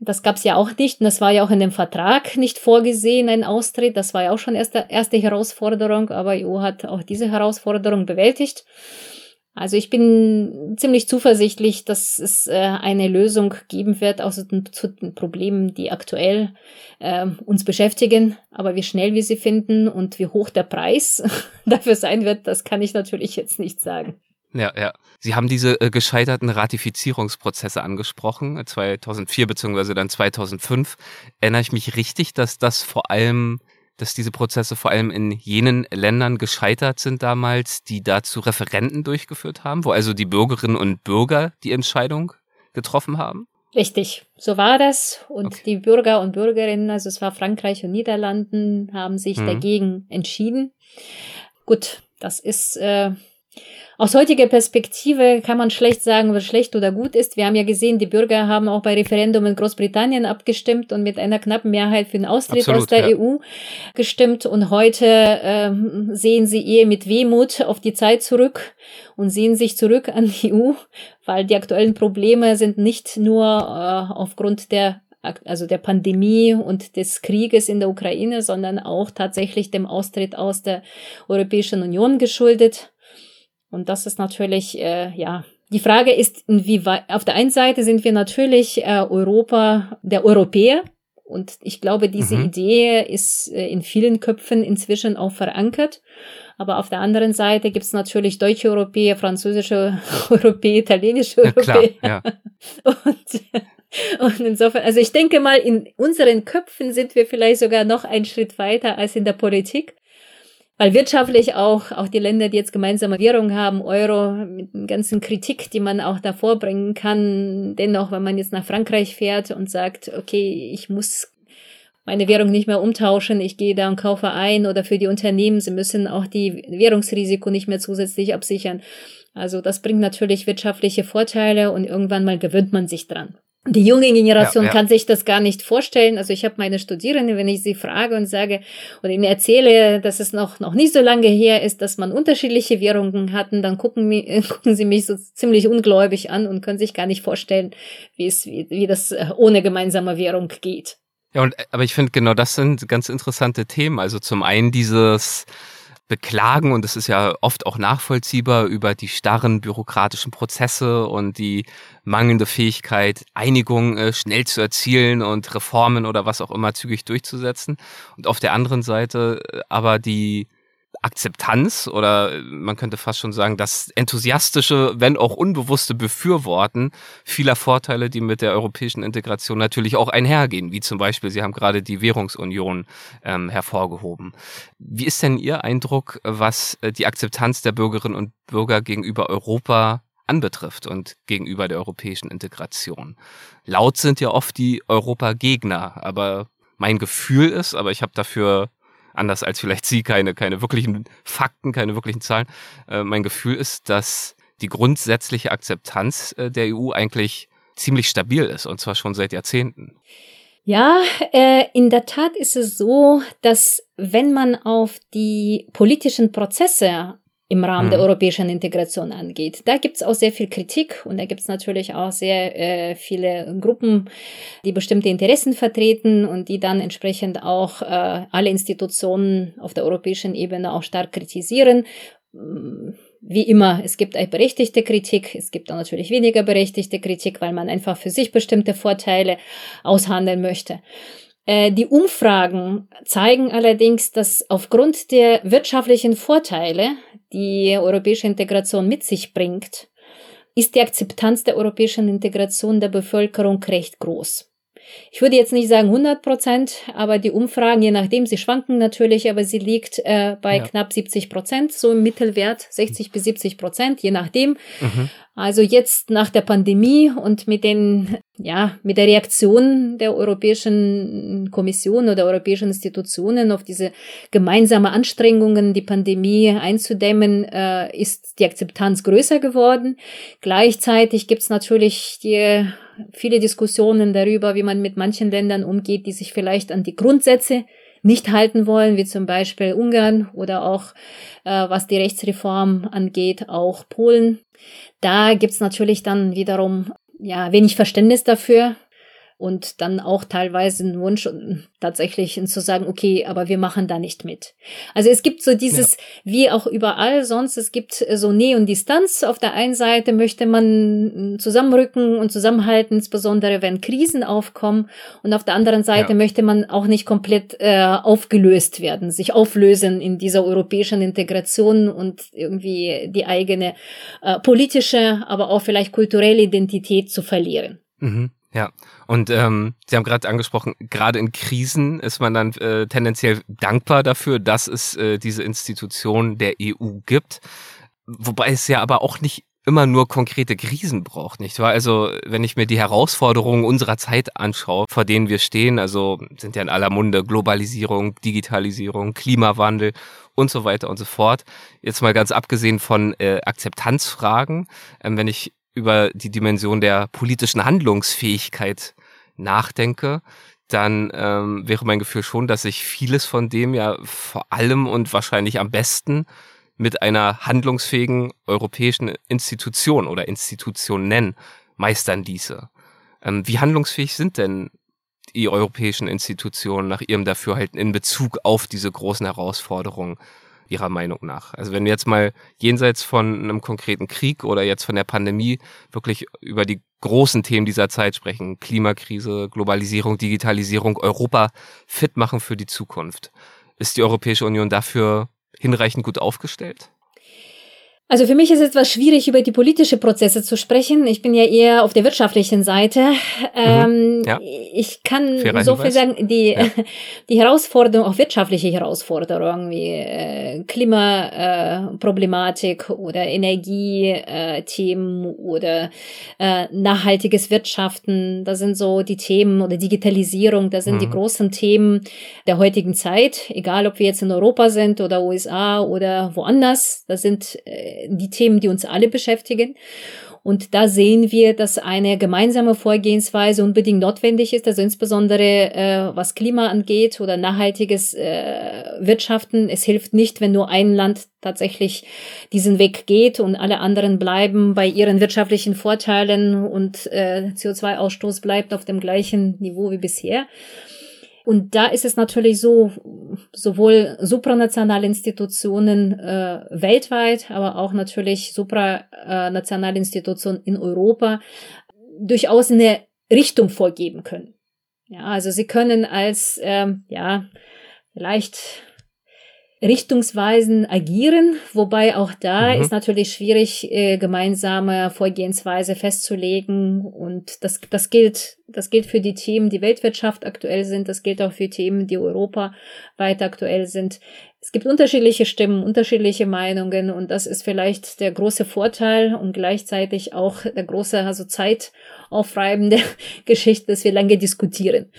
[SPEAKER 3] Das gab es ja auch nicht und das war ja auch in dem Vertrag nicht vorgesehen, ein Austritt. Das war ja auch schon erste, erste Herausforderung, aber EU hat auch diese Herausforderung bewältigt. Also ich bin ziemlich zuversichtlich, dass es äh, eine Lösung geben wird aus den, zu den Problemen, die aktuell äh, uns beschäftigen. Aber wie schnell wir sie finden und wie hoch der Preis *laughs* dafür sein wird, das kann ich natürlich jetzt nicht sagen.
[SPEAKER 2] Ja, ja. Sie haben diese äh, gescheiterten Ratifizierungsprozesse angesprochen, 2004 beziehungsweise dann 2005. Erinnere ich mich richtig, dass das vor allem dass diese Prozesse vor allem in jenen Ländern gescheitert sind damals, die dazu Referenten durchgeführt haben, wo also die Bürgerinnen und Bürger die Entscheidung getroffen haben?
[SPEAKER 3] Richtig, so war das. Und okay. die Bürger und Bürgerinnen, also es war Frankreich und Niederlanden, haben sich mhm. dagegen entschieden. Gut, das ist äh, aus heutiger Perspektive kann man schlecht sagen, was schlecht oder gut ist. Wir haben ja gesehen, die Bürger haben auch bei Referendum in Großbritannien abgestimmt und mit einer knappen Mehrheit für den Austritt Absolut, aus der ja. EU gestimmt. Und heute äh, sehen sie eher mit Wehmut auf die Zeit zurück und sehen sich zurück an die EU, weil die aktuellen Probleme sind nicht nur äh, aufgrund der also der Pandemie und des Krieges in der Ukraine, sondern auch tatsächlich dem Austritt aus der Europäischen Union geschuldet. Und das ist natürlich, äh, ja, die Frage ist, inwieweit, auf der einen Seite sind wir natürlich äh, Europa, der Europäer. Und ich glaube, diese mhm. Idee ist äh, in vielen Köpfen inzwischen auch verankert. Aber auf der anderen Seite gibt es natürlich deutsche Europäer, französische *laughs* Europäer, italienische Europäer. Ja, klar, *laughs* ja. Und, und insofern, also ich denke mal, in unseren Köpfen sind wir vielleicht sogar noch einen Schritt weiter als in der Politik. Weil wirtschaftlich auch, auch die Länder, die jetzt gemeinsame Währung haben, Euro, mit der ganzen Kritik, die man auch davor bringen kann, dennoch, wenn man jetzt nach Frankreich fährt und sagt, okay, ich muss meine Währung nicht mehr umtauschen, ich gehe da und kaufe ein oder für die Unternehmen, sie müssen auch die Währungsrisiko nicht mehr zusätzlich absichern. Also das bringt natürlich wirtschaftliche Vorteile und irgendwann mal gewöhnt man sich dran. Die junge Generation ja, ja. kann sich das gar nicht vorstellen. Also ich habe meine Studierende, wenn ich sie frage und sage oder ihnen erzähle, dass es noch, noch nicht so lange her ist, dass man unterschiedliche Währungen hatten, dann gucken, *laughs* gucken sie mich so ziemlich ungläubig an und können sich gar nicht vorstellen, wie es, wie, wie das äh, ohne gemeinsame Währung geht.
[SPEAKER 2] Ja, und, aber ich finde genau das sind ganz interessante Themen. Also zum einen dieses, beklagen und es ist ja oft auch nachvollziehbar über die starren bürokratischen Prozesse und die mangelnde Fähigkeit, Einigung äh, schnell zu erzielen und Reformen oder was auch immer zügig durchzusetzen. Und auf der anderen Seite äh, aber die Akzeptanz oder man könnte fast schon sagen, das enthusiastische, wenn auch unbewusste Befürworten vieler Vorteile, die mit der europäischen Integration natürlich auch einhergehen, wie zum Beispiel, Sie haben gerade die Währungsunion ähm, hervorgehoben. Wie ist denn Ihr Eindruck, was äh, die Akzeptanz der Bürgerinnen und Bürger gegenüber Europa anbetrifft und gegenüber der europäischen Integration? Laut sind ja oft die Europagegner, aber mein Gefühl ist, aber ich habe dafür anders als vielleicht Sie, keine, keine wirklichen Fakten, keine wirklichen Zahlen. Äh, mein Gefühl ist, dass die grundsätzliche Akzeptanz äh, der EU eigentlich ziemlich stabil ist und zwar schon seit Jahrzehnten.
[SPEAKER 3] Ja, äh, in der Tat ist es so, dass wenn man auf die politischen Prozesse im Rahmen mhm. der europäischen Integration angeht. Da gibt's auch sehr viel Kritik und da gibt's natürlich auch sehr äh, viele Gruppen, die bestimmte Interessen vertreten und die dann entsprechend auch äh, alle Institutionen auf der europäischen Ebene auch stark kritisieren. Wie immer, es gibt eine berechtigte Kritik, es gibt auch natürlich weniger berechtigte Kritik, weil man einfach für sich bestimmte Vorteile aushandeln möchte. Äh, die Umfragen zeigen allerdings, dass aufgrund der wirtschaftlichen Vorteile, die europäische Integration mit sich bringt, ist die Akzeptanz der europäischen Integration der Bevölkerung recht groß. Ich würde jetzt nicht sagen 100 Prozent, aber die Umfragen, je nachdem, sie schwanken natürlich, aber sie liegt äh, bei ja. knapp 70 Prozent, so im Mittelwert 60 bis 70 Prozent, je nachdem. Mhm. Also jetzt nach der Pandemie und mit den, ja, mit der Reaktion der Europäischen Kommission oder europäischen Institutionen auf diese gemeinsame Anstrengungen, die Pandemie einzudämmen, äh, ist die Akzeptanz größer geworden. Gleichzeitig gibt es natürlich die viele Diskussionen darüber, wie man mit manchen Ländern umgeht, die sich vielleicht an die Grundsätze nicht halten wollen, wie zum Beispiel Ungarn oder auch äh, was die Rechtsreform angeht, auch Polen. Da gibt's natürlich dann wiederum ja wenig Verständnis dafür und dann auch teilweise einen Wunsch, tatsächlich zu sagen, okay, aber wir machen da nicht mit. Also es gibt so dieses, ja. wie auch überall sonst, es gibt so Nähe und Distanz. Auf der einen Seite möchte man zusammenrücken und zusammenhalten, insbesondere wenn Krisen aufkommen. Und auf der anderen Seite ja. möchte man auch nicht komplett äh, aufgelöst werden, sich auflösen in dieser europäischen Integration und irgendwie die eigene äh, politische, aber auch vielleicht kulturelle Identität zu verlieren.
[SPEAKER 2] Mhm. Ja, und ähm, Sie haben gerade angesprochen, gerade in Krisen ist man dann äh, tendenziell dankbar dafür, dass es äh, diese Institution der EU gibt. Wobei es ja aber auch nicht immer nur konkrete Krisen braucht, nicht wahr? Also, wenn ich mir die Herausforderungen unserer Zeit anschaue, vor denen wir stehen, also sind ja in aller Munde Globalisierung, Digitalisierung, Klimawandel und so weiter und so fort. Jetzt mal ganz abgesehen von äh, Akzeptanzfragen, ähm, wenn ich über die Dimension der politischen Handlungsfähigkeit nachdenke, dann ähm, wäre mein Gefühl schon, dass sich vieles von dem ja vor allem und wahrscheinlich am besten mit einer handlungsfähigen europäischen Institution oder Institutionen meistern ließe. Ähm, wie handlungsfähig sind denn die europäischen Institutionen nach ihrem Dafürhalten in Bezug auf diese großen Herausforderungen Ihrer Meinung nach? Also wenn wir jetzt mal jenseits von einem konkreten Krieg oder jetzt von der Pandemie wirklich über die großen Themen dieser Zeit sprechen, Klimakrise, Globalisierung, Digitalisierung, Europa fit machen für die Zukunft. Ist die Europäische Union dafür hinreichend gut aufgestellt?
[SPEAKER 3] Also für mich ist es etwas schwierig, über die politische Prozesse zu sprechen. Ich bin ja eher auf der wirtschaftlichen Seite. Mhm. Ähm, ja. Ich kann Fairer so viel sagen, die, ja. *laughs* die Herausforderung, auch wirtschaftliche Herausforderungen wie äh, Klimaproblematik äh, oder Energiethemen äh, oder nachhaltiges Wirtschaften, das sind so die Themen oder Digitalisierung, das sind mhm. die großen Themen der heutigen Zeit, egal ob wir jetzt in Europa sind oder USA oder woanders. Das sind äh, die Themen, die uns alle beschäftigen. Und da sehen wir, dass eine gemeinsame Vorgehensweise unbedingt notwendig ist, also insbesondere äh, was Klima angeht oder nachhaltiges äh, Wirtschaften. Es hilft nicht, wenn nur ein Land tatsächlich diesen Weg geht und alle anderen bleiben bei ihren wirtschaftlichen Vorteilen und äh, CO2-Ausstoß bleibt auf dem gleichen Niveau wie bisher. Und da ist es natürlich so, sowohl supranationale Institutionen äh, weltweit, aber auch natürlich supranationale Institutionen in Europa durchaus eine Richtung vorgeben können. Ja, also sie können als, ähm, ja, vielleicht richtungsweisen agieren, wobei auch da mhm. ist natürlich schwierig, äh, gemeinsame Vorgehensweise festzulegen. Und das, das gilt, das gilt für die Themen, die Weltwirtschaft aktuell sind. Das gilt auch für Themen, die Europa weit aktuell sind. Es gibt unterschiedliche Stimmen, unterschiedliche Meinungen und das ist vielleicht der große Vorteil und gleichzeitig auch der große, also zeitaufreibende *laughs* Geschichte, dass wir lange diskutieren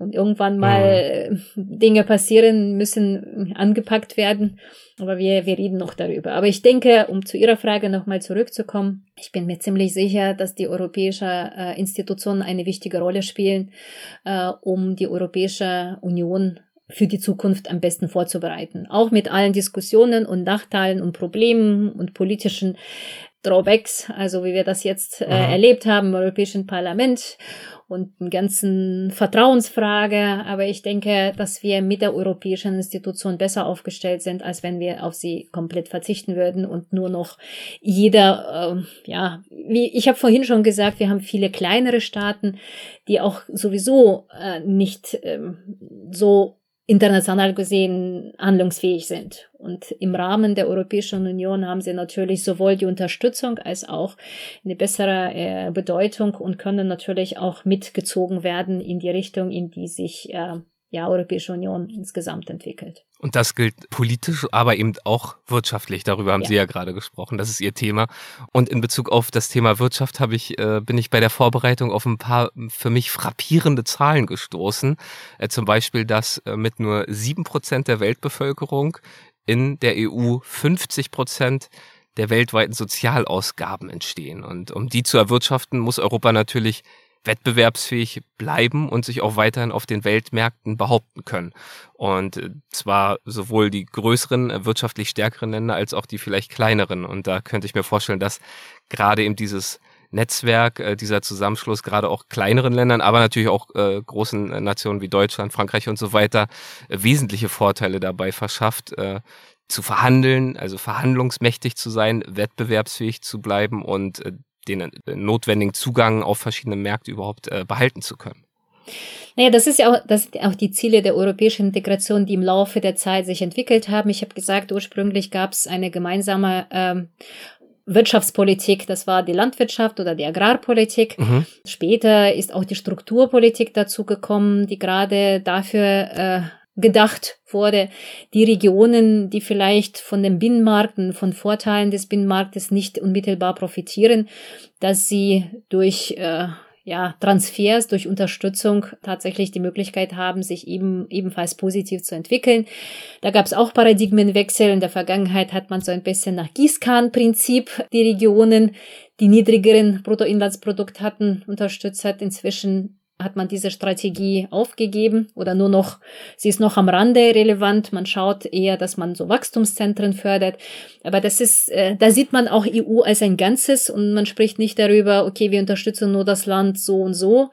[SPEAKER 3] und irgendwann mal mhm. Dinge passieren, müssen angepackt werden. Aber wir, wir reden noch darüber. Aber ich denke, um zu Ihrer Frage nochmal zurückzukommen, ich bin mir ziemlich sicher, dass die europäische äh, Institutionen eine wichtige Rolle spielen, äh, um die Europäische Union für die Zukunft am besten vorzubereiten. Auch mit allen Diskussionen und Nachteilen und Problemen und politischen Drawbacks, also wie wir das jetzt äh, erlebt haben im Europäischen Parlament und einen ganzen Vertrauensfrage. Aber ich denke, dass wir mit der europäischen Institution besser aufgestellt sind, als wenn wir auf sie komplett verzichten würden und nur noch jeder, äh, ja, wie ich habe vorhin schon gesagt, wir haben viele kleinere Staaten, die auch sowieso äh, nicht ähm, so international gesehen handlungsfähig sind. Und im Rahmen der Europäischen Union haben sie natürlich sowohl die Unterstützung als auch eine bessere äh, Bedeutung und können natürlich auch mitgezogen werden in die Richtung, in die sich äh, ja, Europäische Union insgesamt entwickelt.
[SPEAKER 2] Und das gilt politisch, aber eben auch wirtschaftlich. Darüber haben ja. Sie ja gerade gesprochen. Das ist Ihr Thema. Und in Bezug auf das Thema Wirtschaft habe ich, äh, bin ich bei der Vorbereitung auf ein paar für mich frappierende Zahlen gestoßen. Äh, zum Beispiel, dass äh, mit nur sieben Prozent der Weltbevölkerung in der EU 50 Prozent der weltweiten Sozialausgaben entstehen. Und um die zu erwirtschaften, muss Europa natürlich wettbewerbsfähig bleiben und sich auch weiterhin auf den Weltmärkten behaupten können. Und äh, zwar sowohl die größeren, äh, wirtschaftlich stärkeren Länder als auch die vielleicht kleineren. Und da könnte ich mir vorstellen, dass gerade eben dieses Netzwerk, äh, dieser Zusammenschluss gerade auch kleineren Ländern, aber natürlich auch großen Nationen wie Deutschland, Frankreich und so weiter wesentliche Vorteile dabei verschafft, zu verhandeln, also verhandlungsmächtig zu sein, wettbewerbsfähig zu bleiben und den äh, notwendigen Zugang auf verschiedene Märkte überhaupt äh, behalten zu können.
[SPEAKER 3] Naja, das ist ja auch, das sind auch die Ziele der europäischen Integration, die im Laufe der Zeit sich entwickelt haben. Ich habe gesagt, ursprünglich gab es eine gemeinsame ähm, Wirtschaftspolitik, das war die Landwirtschaft oder die Agrarpolitik. Mhm. Später ist auch die Strukturpolitik dazu gekommen, die gerade dafür äh, gedacht wurde, die Regionen, die vielleicht von den Binnenmarkten, von Vorteilen des Binnenmarktes nicht unmittelbar profitieren, dass sie durch äh, ja, Transfers, durch Unterstützung tatsächlich die Möglichkeit haben, sich eben ebenfalls positiv zu entwickeln. Da gab es auch Paradigmenwechsel. In der Vergangenheit hat man so ein bisschen nach Gießkahnprinzip die Regionen, die niedrigeren Bruttoinlandsprodukt hatten, unterstützt hat. Inzwischen hat man diese Strategie aufgegeben oder nur noch, sie ist noch am Rande relevant. Man schaut eher, dass man so Wachstumszentren fördert. Aber das ist, äh, da sieht man auch EU als ein Ganzes und man spricht nicht darüber, okay, wir unterstützen nur das Land so und so,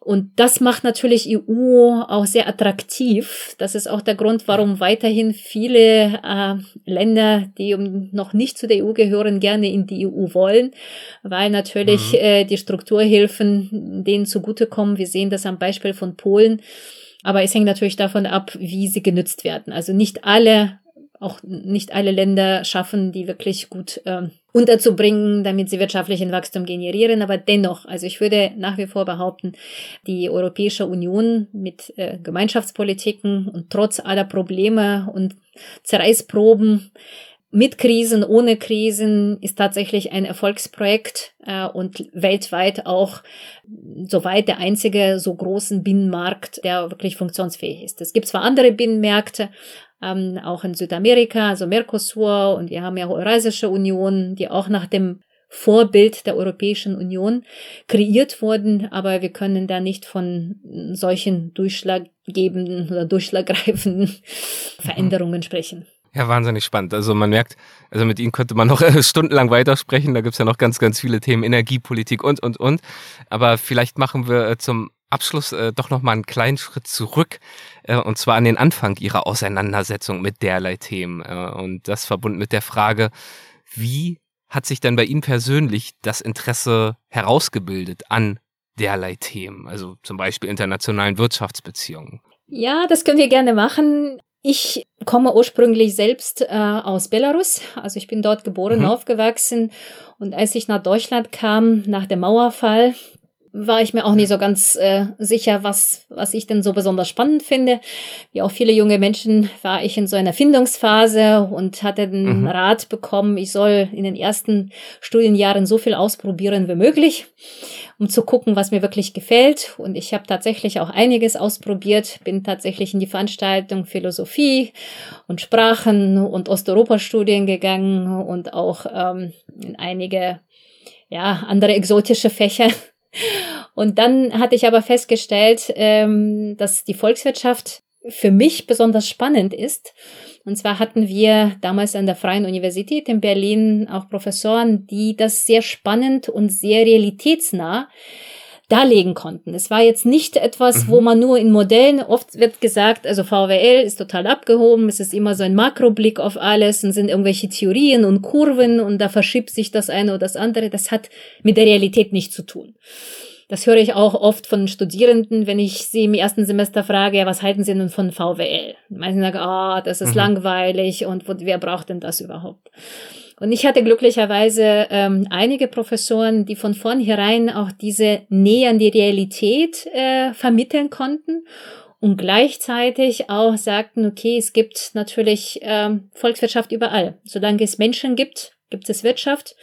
[SPEAKER 3] und das macht natürlich EU auch sehr attraktiv. Das ist auch der Grund, warum weiterhin viele äh, Länder, die noch nicht zu der EU gehören, gerne in die EU wollen, weil natürlich mhm. äh, die Strukturhilfen denen zugutekommen. Wir sehen das am Beispiel von Polen. Aber es hängt natürlich davon ab, wie sie genützt werden. Also nicht alle auch nicht alle Länder schaffen, die wirklich gut äh, unterzubringen, damit sie wirtschaftlichen Wachstum generieren. Aber dennoch, also ich würde nach wie vor behaupten, die Europäische Union mit äh, Gemeinschaftspolitiken und trotz aller Probleme und Zerreißproben mit Krisen, ohne Krisen ist tatsächlich ein Erfolgsprojekt äh, und weltweit auch soweit der einzige so großen Binnenmarkt, der wirklich funktionsfähig ist. Es gibt zwar andere Binnenmärkte, ähm, auch in Südamerika, also Mercosur und wir haben ja Eurasische Union, die auch nach dem Vorbild der Europäischen Union kreiert wurden, aber wir können da nicht von solchen durchschlaggebenden oder durchschlaggreifenden Veränderungen sprechen.
[SPEAKER 2] Ja, wahnsinnig spannend. Also man merkt, also mit Ihnen könnte man noch stundenlang weitersprechen. Da gibt's ja noch ganz, ganz viele Themen, Energiepolitik und, und, und. Aber vielleicht machen wir äh, zum Abschluss äh, doch noch mal einen kleinen Schritt zurück äh, und zwar an den Anfang ihrer Auseinandersetzung mit derlei Themen äh, und das verbunden mit der Frage, wie hat sich denn bei Ihnen persönlich das Interesse herausgebildet an derlei Themen, also zum Beispiel internationalen Wirtschaftsbeziehungen?
[SPEAKER 3] Ja, das können wir gerne machen. Ich komme ursprünglich selbst äh, aus Belarus, also ich bin dort geboren, mhm. aufgewachsen und als ich nach Deutschland kam nach dem Mauerfall, war ich mir auch nicht so ganz äh, sicher, was, was ich denn so besonders spannend finde. Wie auch viele junge Menschen war ich in so einer Findungsphase und hatte den mhm. Rat bekommen, ich soll in den ersten Studienjahren so viel ausprobieren wie möglich, um zu gucken, was mir wirklich gefällt. Und ich habe tatsächlich auch einiges ausprobiert, bin tatsächlich in die Veranstaltung Philosophie und Sprachen und Osteuropa-Studien gegangen und auch ähm, in einige ja, andere exotische Fächer. Und dann hatte ich aber festgestellt, ähm, dass die Volkswirtschaft für mich besonders spannend ist. Und zwar hatten wir damals an der Freien Universität in Berlin auch Professoren, die das sehr spannend und sehr realitätsnah darlegen konnten. Es war jetzt nicht etwas, mhm. wo man nur in Modellen, oft wird gesagt, also VWL ist total abgehoben, es ist immer so ein Makroblick auf alles und sind irgendwelche Theorien und Kurven und da verschiebt sich das eine oder das andere. Das hat mit der Realität nichts zu tun. Das höre ich auch oft von Studierenden, wenn ich sie im ersten Semester frage, ja, was halten sie denn von VWL? Meisten sagen, ah, oh, das ist mhm. langweilig und wer braucht denn das überhaupt? Und ich hatte glücklicherweise ähm, einige Professoren, die von vornherein auch diese Nähe an die Realität äh, vermitteln konnten und gleichzeitig auch sagten, okay, es gibt natürlich ähm, Volkswirtschaft überall. Solange es Menschen gibt, gibt es Wirtschaft.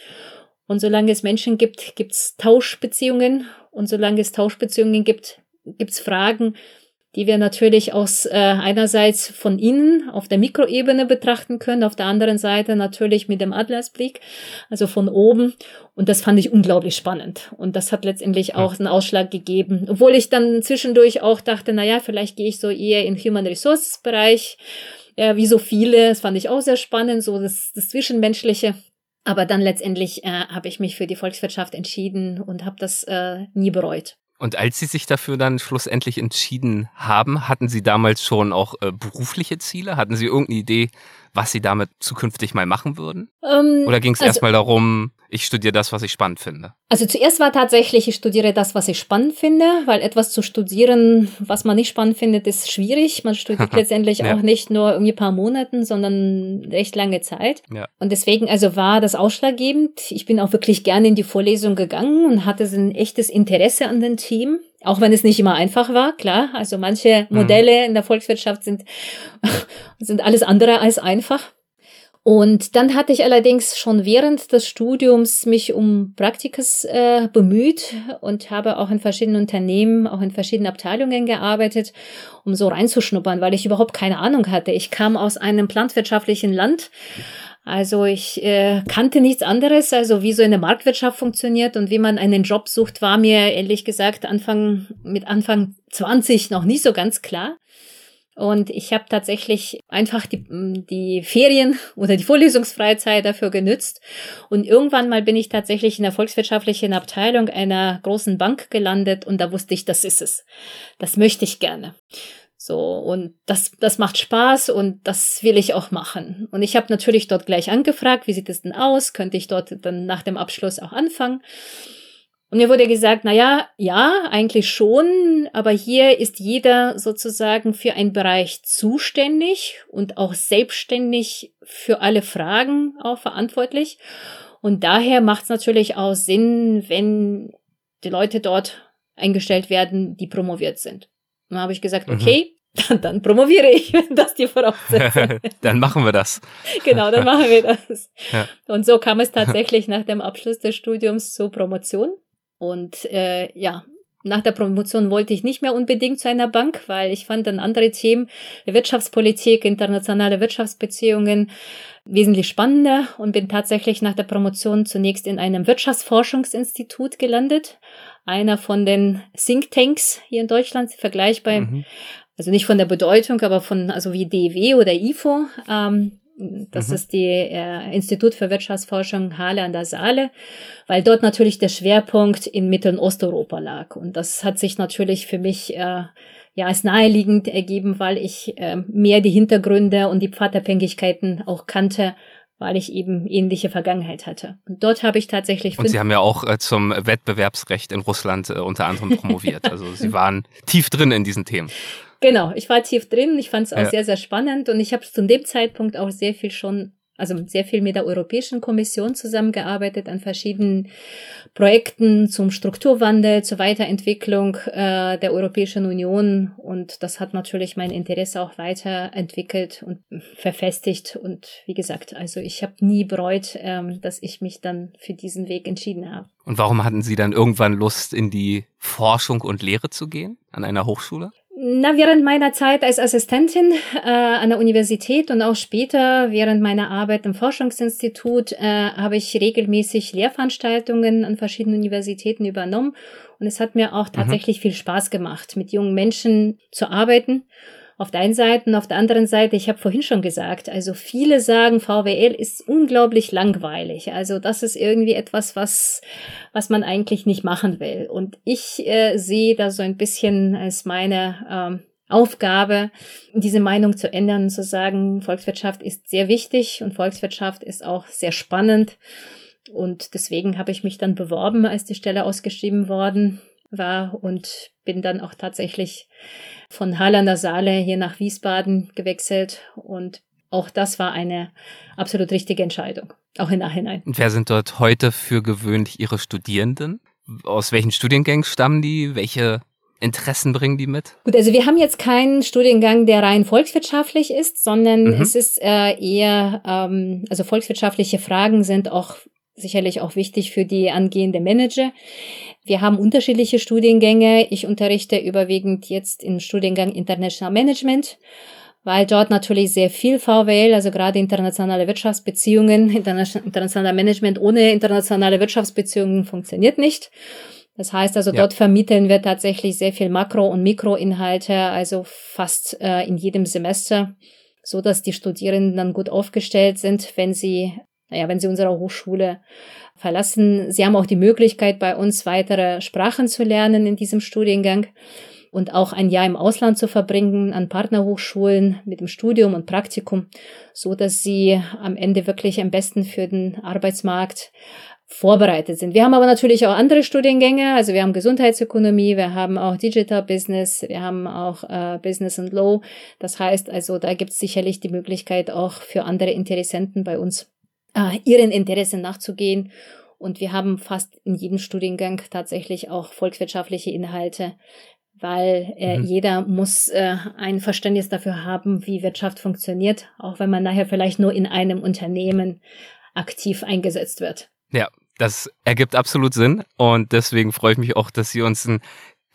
[SPEAKER 3] Und solange es Menschen gibt, gibt es Tauschbeziehungen. Und solange es Tauschbeziehungen gibt, gibt es Fragen, die wir natürlich aus äh, einerseits von innen auf der Mikroebene betrachten können, auf der anderen Seite natürlich mit dem Adlersblick, also von oben. Und das fand ich unglaublich spannend. Und das hat letztendlich auch einen Ausschlag gegeben. Obwohl ich dann zwischendurch auch dachte, na ja, vielleicht gehe ich so eher in Human Resources Bereich, äh, wie so viele. Das fand ich auch sehr spannend, so das, das Zwischenmenschliche. Aber dann letztendlich äh, habe ich mich für die Volkswirtschaft entschieden und habe das äh, nie bereut.
[SPEAKER 2] Und als Sie sich dafür dann schlussendlich entschieden haben, hatten Sie damals schon auch äh, berufliche Ziele? Hatten Sie irgendeine Idee, was Sie damit zukünftig mal machen würden? Ähm, Oder ging es also, erstmal darum, ich studiere das, was ich spannend finde?
[SPEAKER 3] Also zuerst war tatsächlich, ich studiere das, was ich spannend finde, weil etwas zu studieren, was man nicht spannend findet, ist schwierig. Man studiert *laughs* letztendlich ja. auch nicht nur irgendwie ein paar Monaten, sondern recht lange Zeit. Ja. Und deswegen also war das ausschlaggebend. Ich bin auch wirklich gerne in die Vorlesung gegangen und hatte so ein echtes Interesse an den Themen. Auch wenn es nicht immer einfach war, klar. Also manche mhm. Modelle in der Volkswirtschaft sind, *laughs* sind alles andere als einfach. Und dann hatte ich allerdings schon während des Studiums mich um Praktikas äh, bemüht und habe auch in verschiedenen Unternehmen, auch in verschiedenen Abteilungen gearbeitet, um so reinzuschnuppern, weil ich überhaupt keine Ahnung hatte. Ich kam aus einem planwirtschaftlichen Land. Also ich äh, kannte nichts anderes, also wie so eine Marktwirtschaft funktioniert und wie man einen Job sucht, war mir ehrlich gesagt Anfang mit Anfang 20 noch nicht so ganz klar. Und ich habe tatsächlich einfach die, die Ferien *laughs* oder die Vorlesungsfreizeit dafür genützt. Und irgendwann mal bin ich tatsächlich in der volkswirtschaftlichen Abteilung einer großen Bank gelandet und da wusste ich, das ist es. Das möchte ich gerne. So, und das, das macht Spaß und das will ich auch machen. Und ich habe natürlich dort gleich angefragt, wie sieht es denn aus? Könnte ich dort dann nach dem Abschluss auch anfangen? Und mir wurde gesagt, na ja, ja, eigentlich schon, aber hier ist jeder sozusagen für einen Bereich zuständig und auch selbstständig für alle Fragen auch verantwortlich. Und daher macht es natürlich auch Sinn, wenn die Leute dort eingestellt werden, die promoviert sind. Und dann habe ich gesagt, mhm. okay, *laughs* dann, dann promoviere ich, wenn das die Voraussetzung *laughs*
[SPEAKER 2] Dann machen wir das.
[SPEAKER 3] genau, dann machen wir das. Ja. Und so kam es tatsächlich nach dem Abschluss des Studiums zur Promotion. Und äh, ja, nach der Promotion wollte ich nicht mehr unbedingt zu einer Bank, weil ich fand dann andere Themen, Wirtschaftspolitik, internationale Wirtschaftsbeziehungen wesentlich spannender und bin tatsächlich nach der Promotion zunächst in einem Wirtschaftsforschungsinstitut gelandet. Einer von den Thinktanks hier in Deutschland, vergleichbar, mhm. also nicht von der Bedeutung, aber von, also wie DW oder IFO. Ähm, das mhm. ist die äh, Institut für Wirtschaftsforschung Halle an der Saale, weil dort natürlich der Schwerpunkt in Mittel- und Osteuropa lag. Und das hat sich natürlich für mich äh, ja als naheliegend ergeben, weil ich äh, mehr die Hintergründe und die Pfadabhängigkeiten auch kannte weil ich eben ähnliche Vergangenheit hatte. Und dort habe ich tatsächlich.
[SPEAKER 2] Und Sie haben ja auch äh, zum Wettbewerbsrecht in Russland äh, unter anderem promoviert. *laughs* Also Sie waren tief drin in diesen Themen.
[SPEAKER 3] Genau, ich war tief drin. Ich fand es auch ja. sehr, sehr spannend und ich habe zu dem Zeitpunkt auch sehr viel schon also sehr viel mit der Europäischen Kommission zusammengearbeitet an verschiedenen Projekten zum Strukturwandel, zur Weiterentwicklung äh, der Europäischen Union. Und das hat natürlich mein Interesse auch weiterentwickelt und verfestigt. Und wie gesagt, also ich habe nie bereut, ähm, dass ich mich dann für diesen Weg entschieden habe.
[SPEAKER 2] Und warum hatten Sie dann irgendwann Lust, in die Forschung und Lehre zu gehen an einer Hochschule?
[SPEAKER 3] Na, während meiner Zeit als Assistentin äh, an der Universität und auch später während meiner Arbeit im Forschungsinstitut äh, habe ich regelmäßig Lehrveranstaltungen an verschiedenen Universitäten übernommen und es hat mir auch mhm. tatsächlich mhm. viel Spaß gemacht, mit jungen Menschen zu arbeiten auf der einen Seite und auf der anderen Seite, ich habe vorhin schon gesagt, also viele sagen, VWL ist unglaublich langweilig. Also das ist irgendwie etwas, was, was man eigentlich nicht machen will. Und ich äh, sehe das so ein bisschen als meine ähm, Aufgabe, diese Meinung zu ändern und zu sagen, Volkswirtschaft ist sehr wichtig und Volkswirtschaft ist auch sehr spannend. Und deswegen habe ich mich dann beworben, als die Stelle ausgeschrieben worden war und bin dann auch tatsächlich von Halle an der Saale hier nach Wiesbaden gewechselt und auch das war eine absolut richtige Entscheidung, auch im Nachhinein.
[SPEAKER 2] Und wer sind dort heute für gewöhnlich Ihre Studierenden? Aus welchen Studiengängen stammen die? Welche Interessen bringen die mit?
[SPEAKER 3] Gut, also wir haben jetzt keinen Studiengang, der rein volkswirtschaftlich ist, sondern mhm. es ist äh, eher, ähm, also volkswirtschaftliche Fragen sind auch sicherlich auch wichtig für die angehende Manager. Wir haben unterschiedliche Studiengänge. Ich unterrichte überwiegend jetzt im Studiengang International Management, weil dort natürlich sehr viel VWL, also gerade internationale Wirtschaftsbeziehungen, *laughs* internationaler Management ohne internationale Wirtschaftsbeziehungen funktioniert nicht. Das heißt also, ja. dort vermitteln wir tatsächlich sehr viel Makro- und Mikroinhalte, also fast äh, in jedem Semester, so dass die Studierenden dann gut aufgestellt sind, wenn sie naja, wenn sie unsere Hochschule verlassen. Sie haben auch die Möglichkeit, bei uns weitere Sprachen zu lernen in diesem Studiengang und auch ein Jahr im Ausland zu verbringen an Partnerhochschulen mit dem Studium und Praktikum, so dass sie am Ende wirklich am besten für den Arbeitsmarkt vorbereitet sind. Wir haben aber natürlich auch andere Studiengänge, also wir haben Gesundheitsökonomie, wir haben auch Digital Business, wir haben auch äh, Business and Law. Das heißt also, da gibt es sicherlich die Möglichkeit auch für andere Interessenten bei uns äh, ihren Interessen nachzugehen. Und wir haben fast in jedem Studiengang tatsächlich auch volkswirtschaftliche Inhalte, weil äh, mhm. jeder muss äh, ein Verständnis dafür haben, wie Wirtschaft funktioniert, auch wenn man nachher vielleicht nur in einem Unternehmen aktiv eingesetzt wird.
[SPEAKER 2] Ja, das ergibt absolut Sinn und deswegen freue ich mich auch, dass Sie uns ein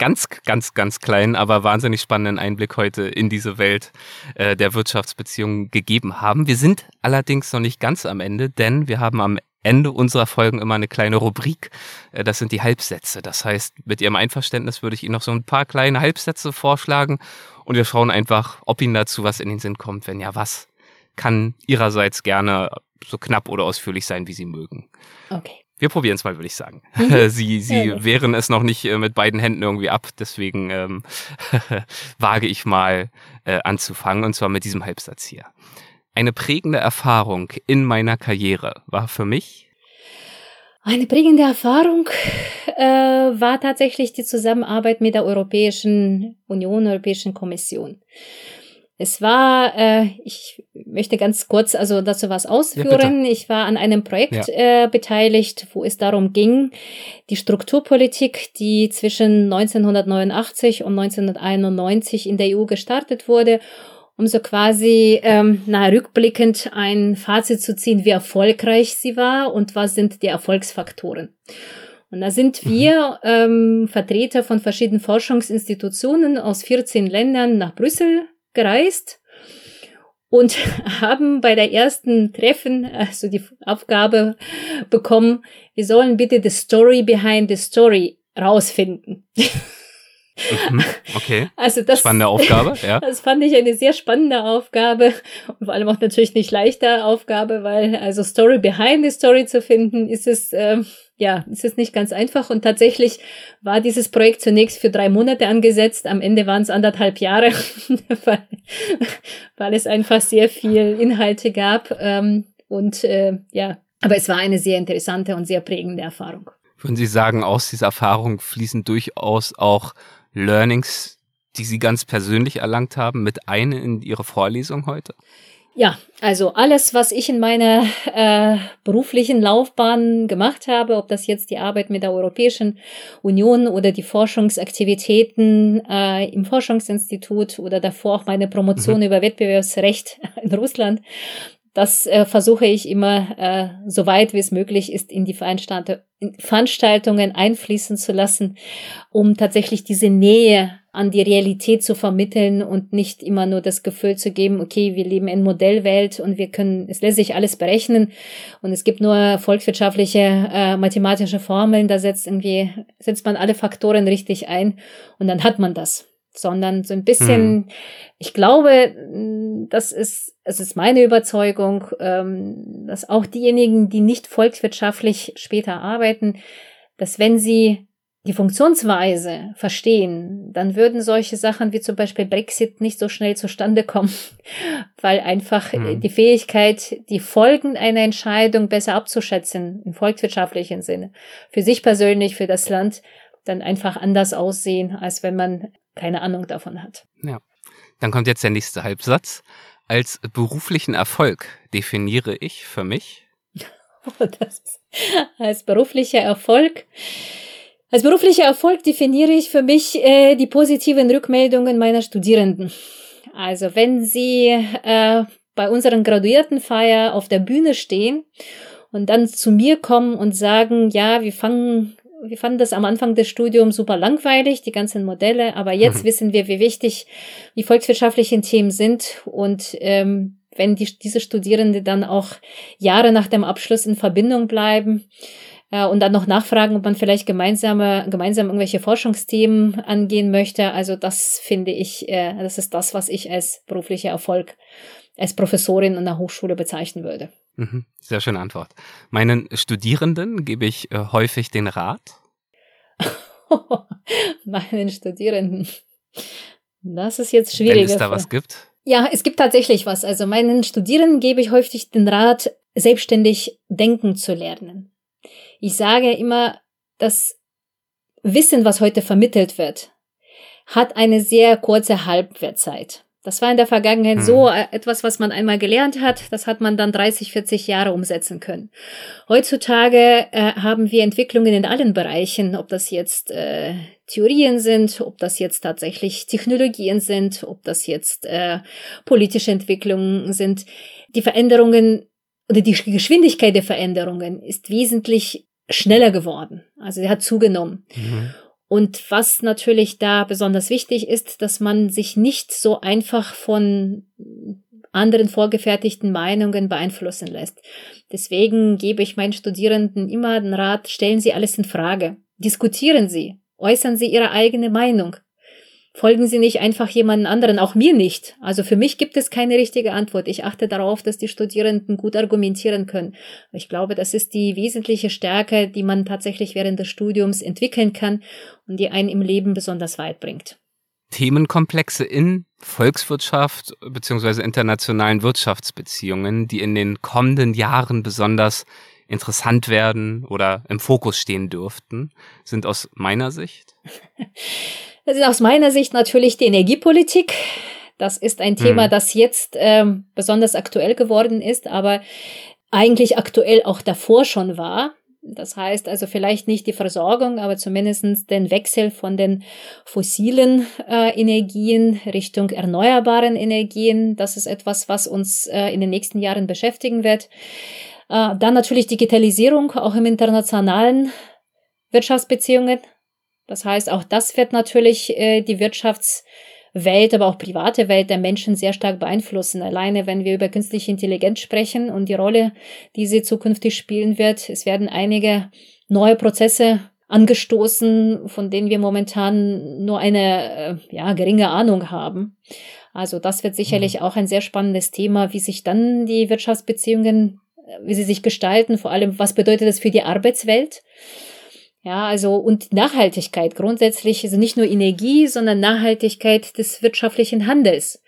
[SPEAKER 2] ganz, ganz, ganz kleinen, aber wahnsinnig spannenden Einblick heute in diese Welt äh, der Wirtschaftsbeziehungen gegeben haben. Wir sind allerdings noch nicht ganz am Ende, denn wir haben am Ende unserer Folgen immer eine kleine Rubrik. Äh, das sind die Halbsätze. Das heißt, mit Ihrem Einverständnis würde ich Ihnen noch so ein paar kleine Halbsätze vorschlagen und wir schauen einfach, ob Ihnen dazu was in den Sinn kommt. Wenn ja, was kann Ihrerseits gerne so knapp oder ausführlich sein, wie Sie mögen.
[SPEAKER 3] Okay.
[SPEAKER 2] Wir probieren es mal, würde ich sagen. Mhm. *laughs* Sie, sie ja, wehren es noch nicht äh, mit beiden Händen irgendwie ab, deswegen ähm, *laughs* wage ich mal äh, anzufangen und zwar mit diesem Halbsatz hier. Eine prägende Erfahrung in meiner Karriere war für mich
[SPEAKER 3] eine prägende Erfahrung äh, war tatsächlich die Zusammenarbeit mit der Europäischen Union, Europäischen Kommission. Es war, äh, ich möchte ganz kurz also dazu was ausführen. Ja, ich war an einem Projekt ja. äh, beteiligt, wo es darum ging, die Strukturpolitik, die zwischen 1989 und 1991 in der EU gestartet wurde, um so quasi ähm, nahe rückblickend ein Fazit zu ziehen, wie erfolgreich sie war und was sind die Erfolgsfaktoren. Und da sind mhm. wir ähm, Vertreter von verschiedenen Forschungsinstitutionen aus 14 Ländern nach Brüssel gereist und *laughs* haben bei der ersten Treffen also die Aufgabe bekommen, wir sollen bitte the story behind the story rausfinden. *laughs*
[SPEAKER 2] Mhm, okay. Also das, spannende Aufgabe, ja. *laughs*
[SPEAKER 3] Das fand ich eine sehr spannende Aufgabe und vor allem auch natürlich nicht leichte Aufgabe, weil also Story behind the Story zu finden, ist es ähm, ja, ist es nicht ganz einfach. Und tatsächlich war dieses Projekt zunächst für drei Monate angesetzt. Am Ende waren es anderthalb Jahre, *laughs* weil, weil es einfach sehr viel Inhalte gab. Ähm, Und äh, ja, aber es war eine sehr interessante und sehr prägende Erfahrung.
[SPEAKER 2] Würden Sie sagen, aus dieser Erfahrung fließen durchaus auch Learnings, die Sie ganz persönlich erlangt haben, mit ein in Ihre Vorlesung heute?
[SPEAKER 3] Ja, also alles, was ich in meiner äh, beruflichen Laufbahn gemacht habe, ob das jetzt die Arbeit mit der Europäischen Union oder die Forschungsaktivitäten äh, im Forschungsinstitut oder davor auch meine Promotion mhm. über Wettbewerbsrecht in Russland, das äh, versuche ich immer, äh, so weit wie es möglich ist, in die Veranstaltungen einfließen zu lassen, um tatsächlich diese Nähe an die Realität zu vermitteln und nicht immer nur das Gefühl zu geben, okay, wir leben in Modellwelt und wir können, es lässt sich alles berechnen und es gibt nur volkswirtschaftliche, äh, mathematische Formeln, da setzt irgendwie, setzt man alle Faktoren richtig ein und dann hat man das sondern so ein bisschen, hm. ich glaube, das ist, es ist meine Überzeugung, ähm, dass auch diejenigen, die nicht volkswirtschaftlich später arbeiten, dass wenn sie die Funktionsweise verstehen, dann würden solche Sachen wie zum Beispiel Brexit nicht so schnell zustande kommen, *laughs* weil einfach hm. die Fähigkeit, die Folgen einer Entscheidung besser abzuschätzen, im volkswirtschaftlichen Sinne, für sich persönlich, für das Land, dann einfach anders aussehen, als wenn man keine Ahnung davon hat.
[SPEAKER 2] Ja. Dann kommt jetzt der nächste Halbsatz. Als beruflichen Erfolg definiere ich für mich. *laughs*
[SPEAKER 3] als beruflicher Erfolg. Als beruflicher Erfolg definiere ich für mich äh, die positiven Rückmeldungen meiner Studierenden. Also wenn sie äh, bei unseren Graduiertenfeier auf der Bühne stehen und dann zu mir kommen und sagen, ja, wir fangen wir fanden das am Anfang des Studiums super langweilig, die ganzen Modelle, aber jetzt mhm. wissen wir, wie wichtig die volkswirtschaftlichen Themen sind und ähm, wenn die, diese Studierende dann auch Jahre nach dem Abschluss in Verbindung bleiben äh, und dann noch nachfragen, ob man vielleicht gemeinsame, gemeinsam irgendwelche Forschungsthemen angehen möchte. Also das finde ich, äh, das ist das, was ich als beruflicher Erfolg als Professorin an der Hochschule bezeichnen würde.
[SPEAKER 2] Mhm. Sehr schöne Antwort. Meinen Studierenden gebe ich äh, häufig den Rat. *laughs*
[SPEAKER 3] Meinen Studierenden. Das ist jetzt schwierig. Wenn
[SPEAKER 2] es da was gibt.
[SPEAKER 3] Ja, es gibt tatsächlich was. Also meinen Studierenden gebe ich häufig den Rat, selbstständig denken zu lernen. Ich sage immer, das Wissen, was heute vermittelt wird, hat eine sehr kurze Halbwertzeit. Das war in der Vergangenheit mhm. so äh, etwas, was man einmal gelernt hat, das hat man dann 30, 40 Jahre umsetzen können. Heutzutage äh, haben wir Entwicklungen in allen Bereichen, ob das jetzt äh, Theorien sind, ob das jetzt tatsächlich Technologien sind, ob das jetzt äh, politische Entwicklungen sind. Die Veränderungen oder die Geschwindigkeit der Veränderungen ist wesentlich schneller geworden. Also sie hat zugenommen. Mhm. Und was natürlich da besonders wichtig ist, dass man sich nicht so einfach von anderen vorgefertigten Meinungen beeinflussen lässt. Deswegen gebe ich meinen Studierenden immer den Rat, stellen Sie alles in Frage. Diskutieren Sie. Äußern Sie Ihre eigene Meinung. Folgen Sie nicht einfach jemanden anderen, auch mir nicht. Also für mich gibt es keine richtige Antwort. Ich achte darauf, dass die Studierenden gut argumentieren können. Ich glaube, das ist die wesentliche Stärke, die man tatsächlich während des Studiums entwickeln kann und die einen im Leben besonders weit bringt.
[SPEAKER 2] Themenkomplexe in Volkswirtschaft bzw. internationalen Wirtschaftsbeziehungen, die in den kommenden Jahren besonders interessant werden oder im Fokus stehen dürften, sind aus meiner Sicht *laughs*
[SPEAKER 3] Das ist aus meiner Sicht natürlich die Energiepolitik. Das ist ein Thema, mhm. das jetzt ähm, besonders aktuell geworden ist, aber eigentlich aktuell auch davor schon war. Das heißt also vielleicht nicht die Versorgung, aber zumindestens den Wechsel von den fossilen äh, Energien Richtung erneuerbaren Energien. Das ist etwas, was uns äh, in den nächsten Jahren beschäftigen wird. Äh, dann natürlich Digitalisierung, auch im internationalen Wirtschaftsbeziehungen. Das heißt, auch das wird natürlich äh, die Wirtschaftswelt, aber auch private Welt der Menschen sehr stark beeinflussen. Alleine, wenn wir über künstliche Intelligenz sprechen und die Rolle, die sie zukünftig spielen wird, es werden einige neue Prozesse angestoßen, von denen wir momentan nur eine äh, ja, geringe Ahnung haben. Also das wird sicherlich mhm. auch ein sehr spannendes Thema, wie sich dann die Wirtschaftsbeziehungen, äh, wie sie sich gestalten, vor allem was bedeutet das für die Arbeitswelt. Ja, also und Nachhaltigkeit grundsätzlich, also nicht nur Energie, sondern Nachhaltigkeit des wirtschaftlichen Handels.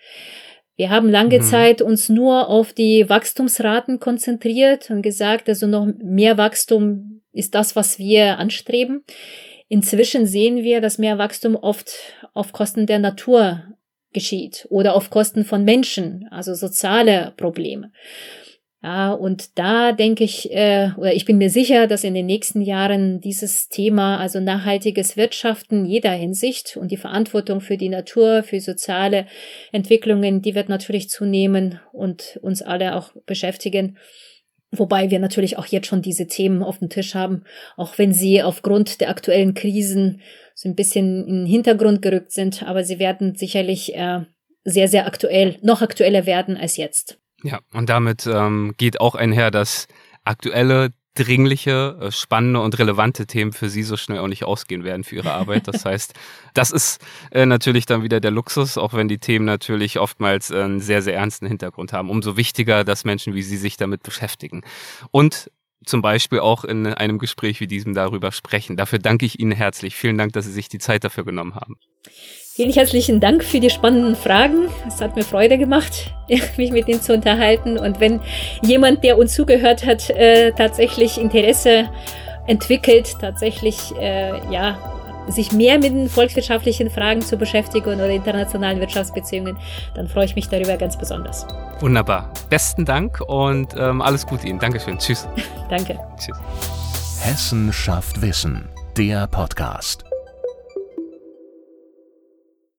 [SPEAKER 3] Wir haben lange mhm. Zeit uns nur auf die Wachstumsraten konzentriert und gesagt, also noch mehr Wachstum ist das, was wir anstreben. Inzwischen sehen wir, dass mehr Wachstum oft auf Kosten der Natur geschieht oder auf Kosten von Menschen, also soziale Probleme. Ja, und da denke ich, äh, oder ich bin mir sicher, dass in den nächsten Jahren dieses Thema, also nachhaltiges Wirtschaften jeder Hinsicht und die Verantwortung für die Natur, für soziale Entwicklungen, die wird natürlich zunehmen und uns alle auch beschäftigen. Wobei wir natürlich auch jetzt schon diese Themen auf dem Tisch haben, auch wenn sie aufgrund der aktuellen Krisen so ein bisschen in den Hintergrund gerückt sind, aber sie werden sicherlich äh, sehr, sehr aktuell, noch aktueller werden als jetzt.
[SPEAKER 2] Ja, und damit ähm, geht auch einher, dass aktuelle, dringliche, äh, spannende und relevante Themen für Sie so schnell auch nicht ausgehen werden für Ihre Arbeit. *laughs* Das heißt, das ist äh, natürlich dann wieder der Luxus, auch wenn die Themen natürlich oftmals äh, einen sehr, sehr ernsten Hintergrund haben. Umso wichtiger, dass Menschen wie Sie sich damit beschäftigen. Und zum Beispiel auch in einem Gespräch wie diesem darüber sprechen. Dafür danke ich Ihnen herzlich. Vielen Dank, dass Sie sich die Zeit dafür genommen haben.
[SPEAKER 3] Vielen herzlichen Dank für die spannenden Fragen. Es hat mir Freude gemacht, *laughs* mich mit Ihnen zu unterhalten. Und wenn jemand, der uns zugehört hat, äh, tatsächlich Interesse entwickelt, tatsächlich äh, ja sich mehr mit den volkswirtschaftlichen Fragen zu beschäftigen oder internationalen Wirtschaftsbeziehungen, dann freue ich mich darüber ganz besonders.
[SPEAKER 2] Wunderbar. Besten Dank und ähm, alles Gute Ihnen. Dankeschön. Tschüss. *laughs*
[SPEAKER 3] Danke.
[SPEAKER 1] Tschüss. Hessen schafft Wissen. Der Podcast.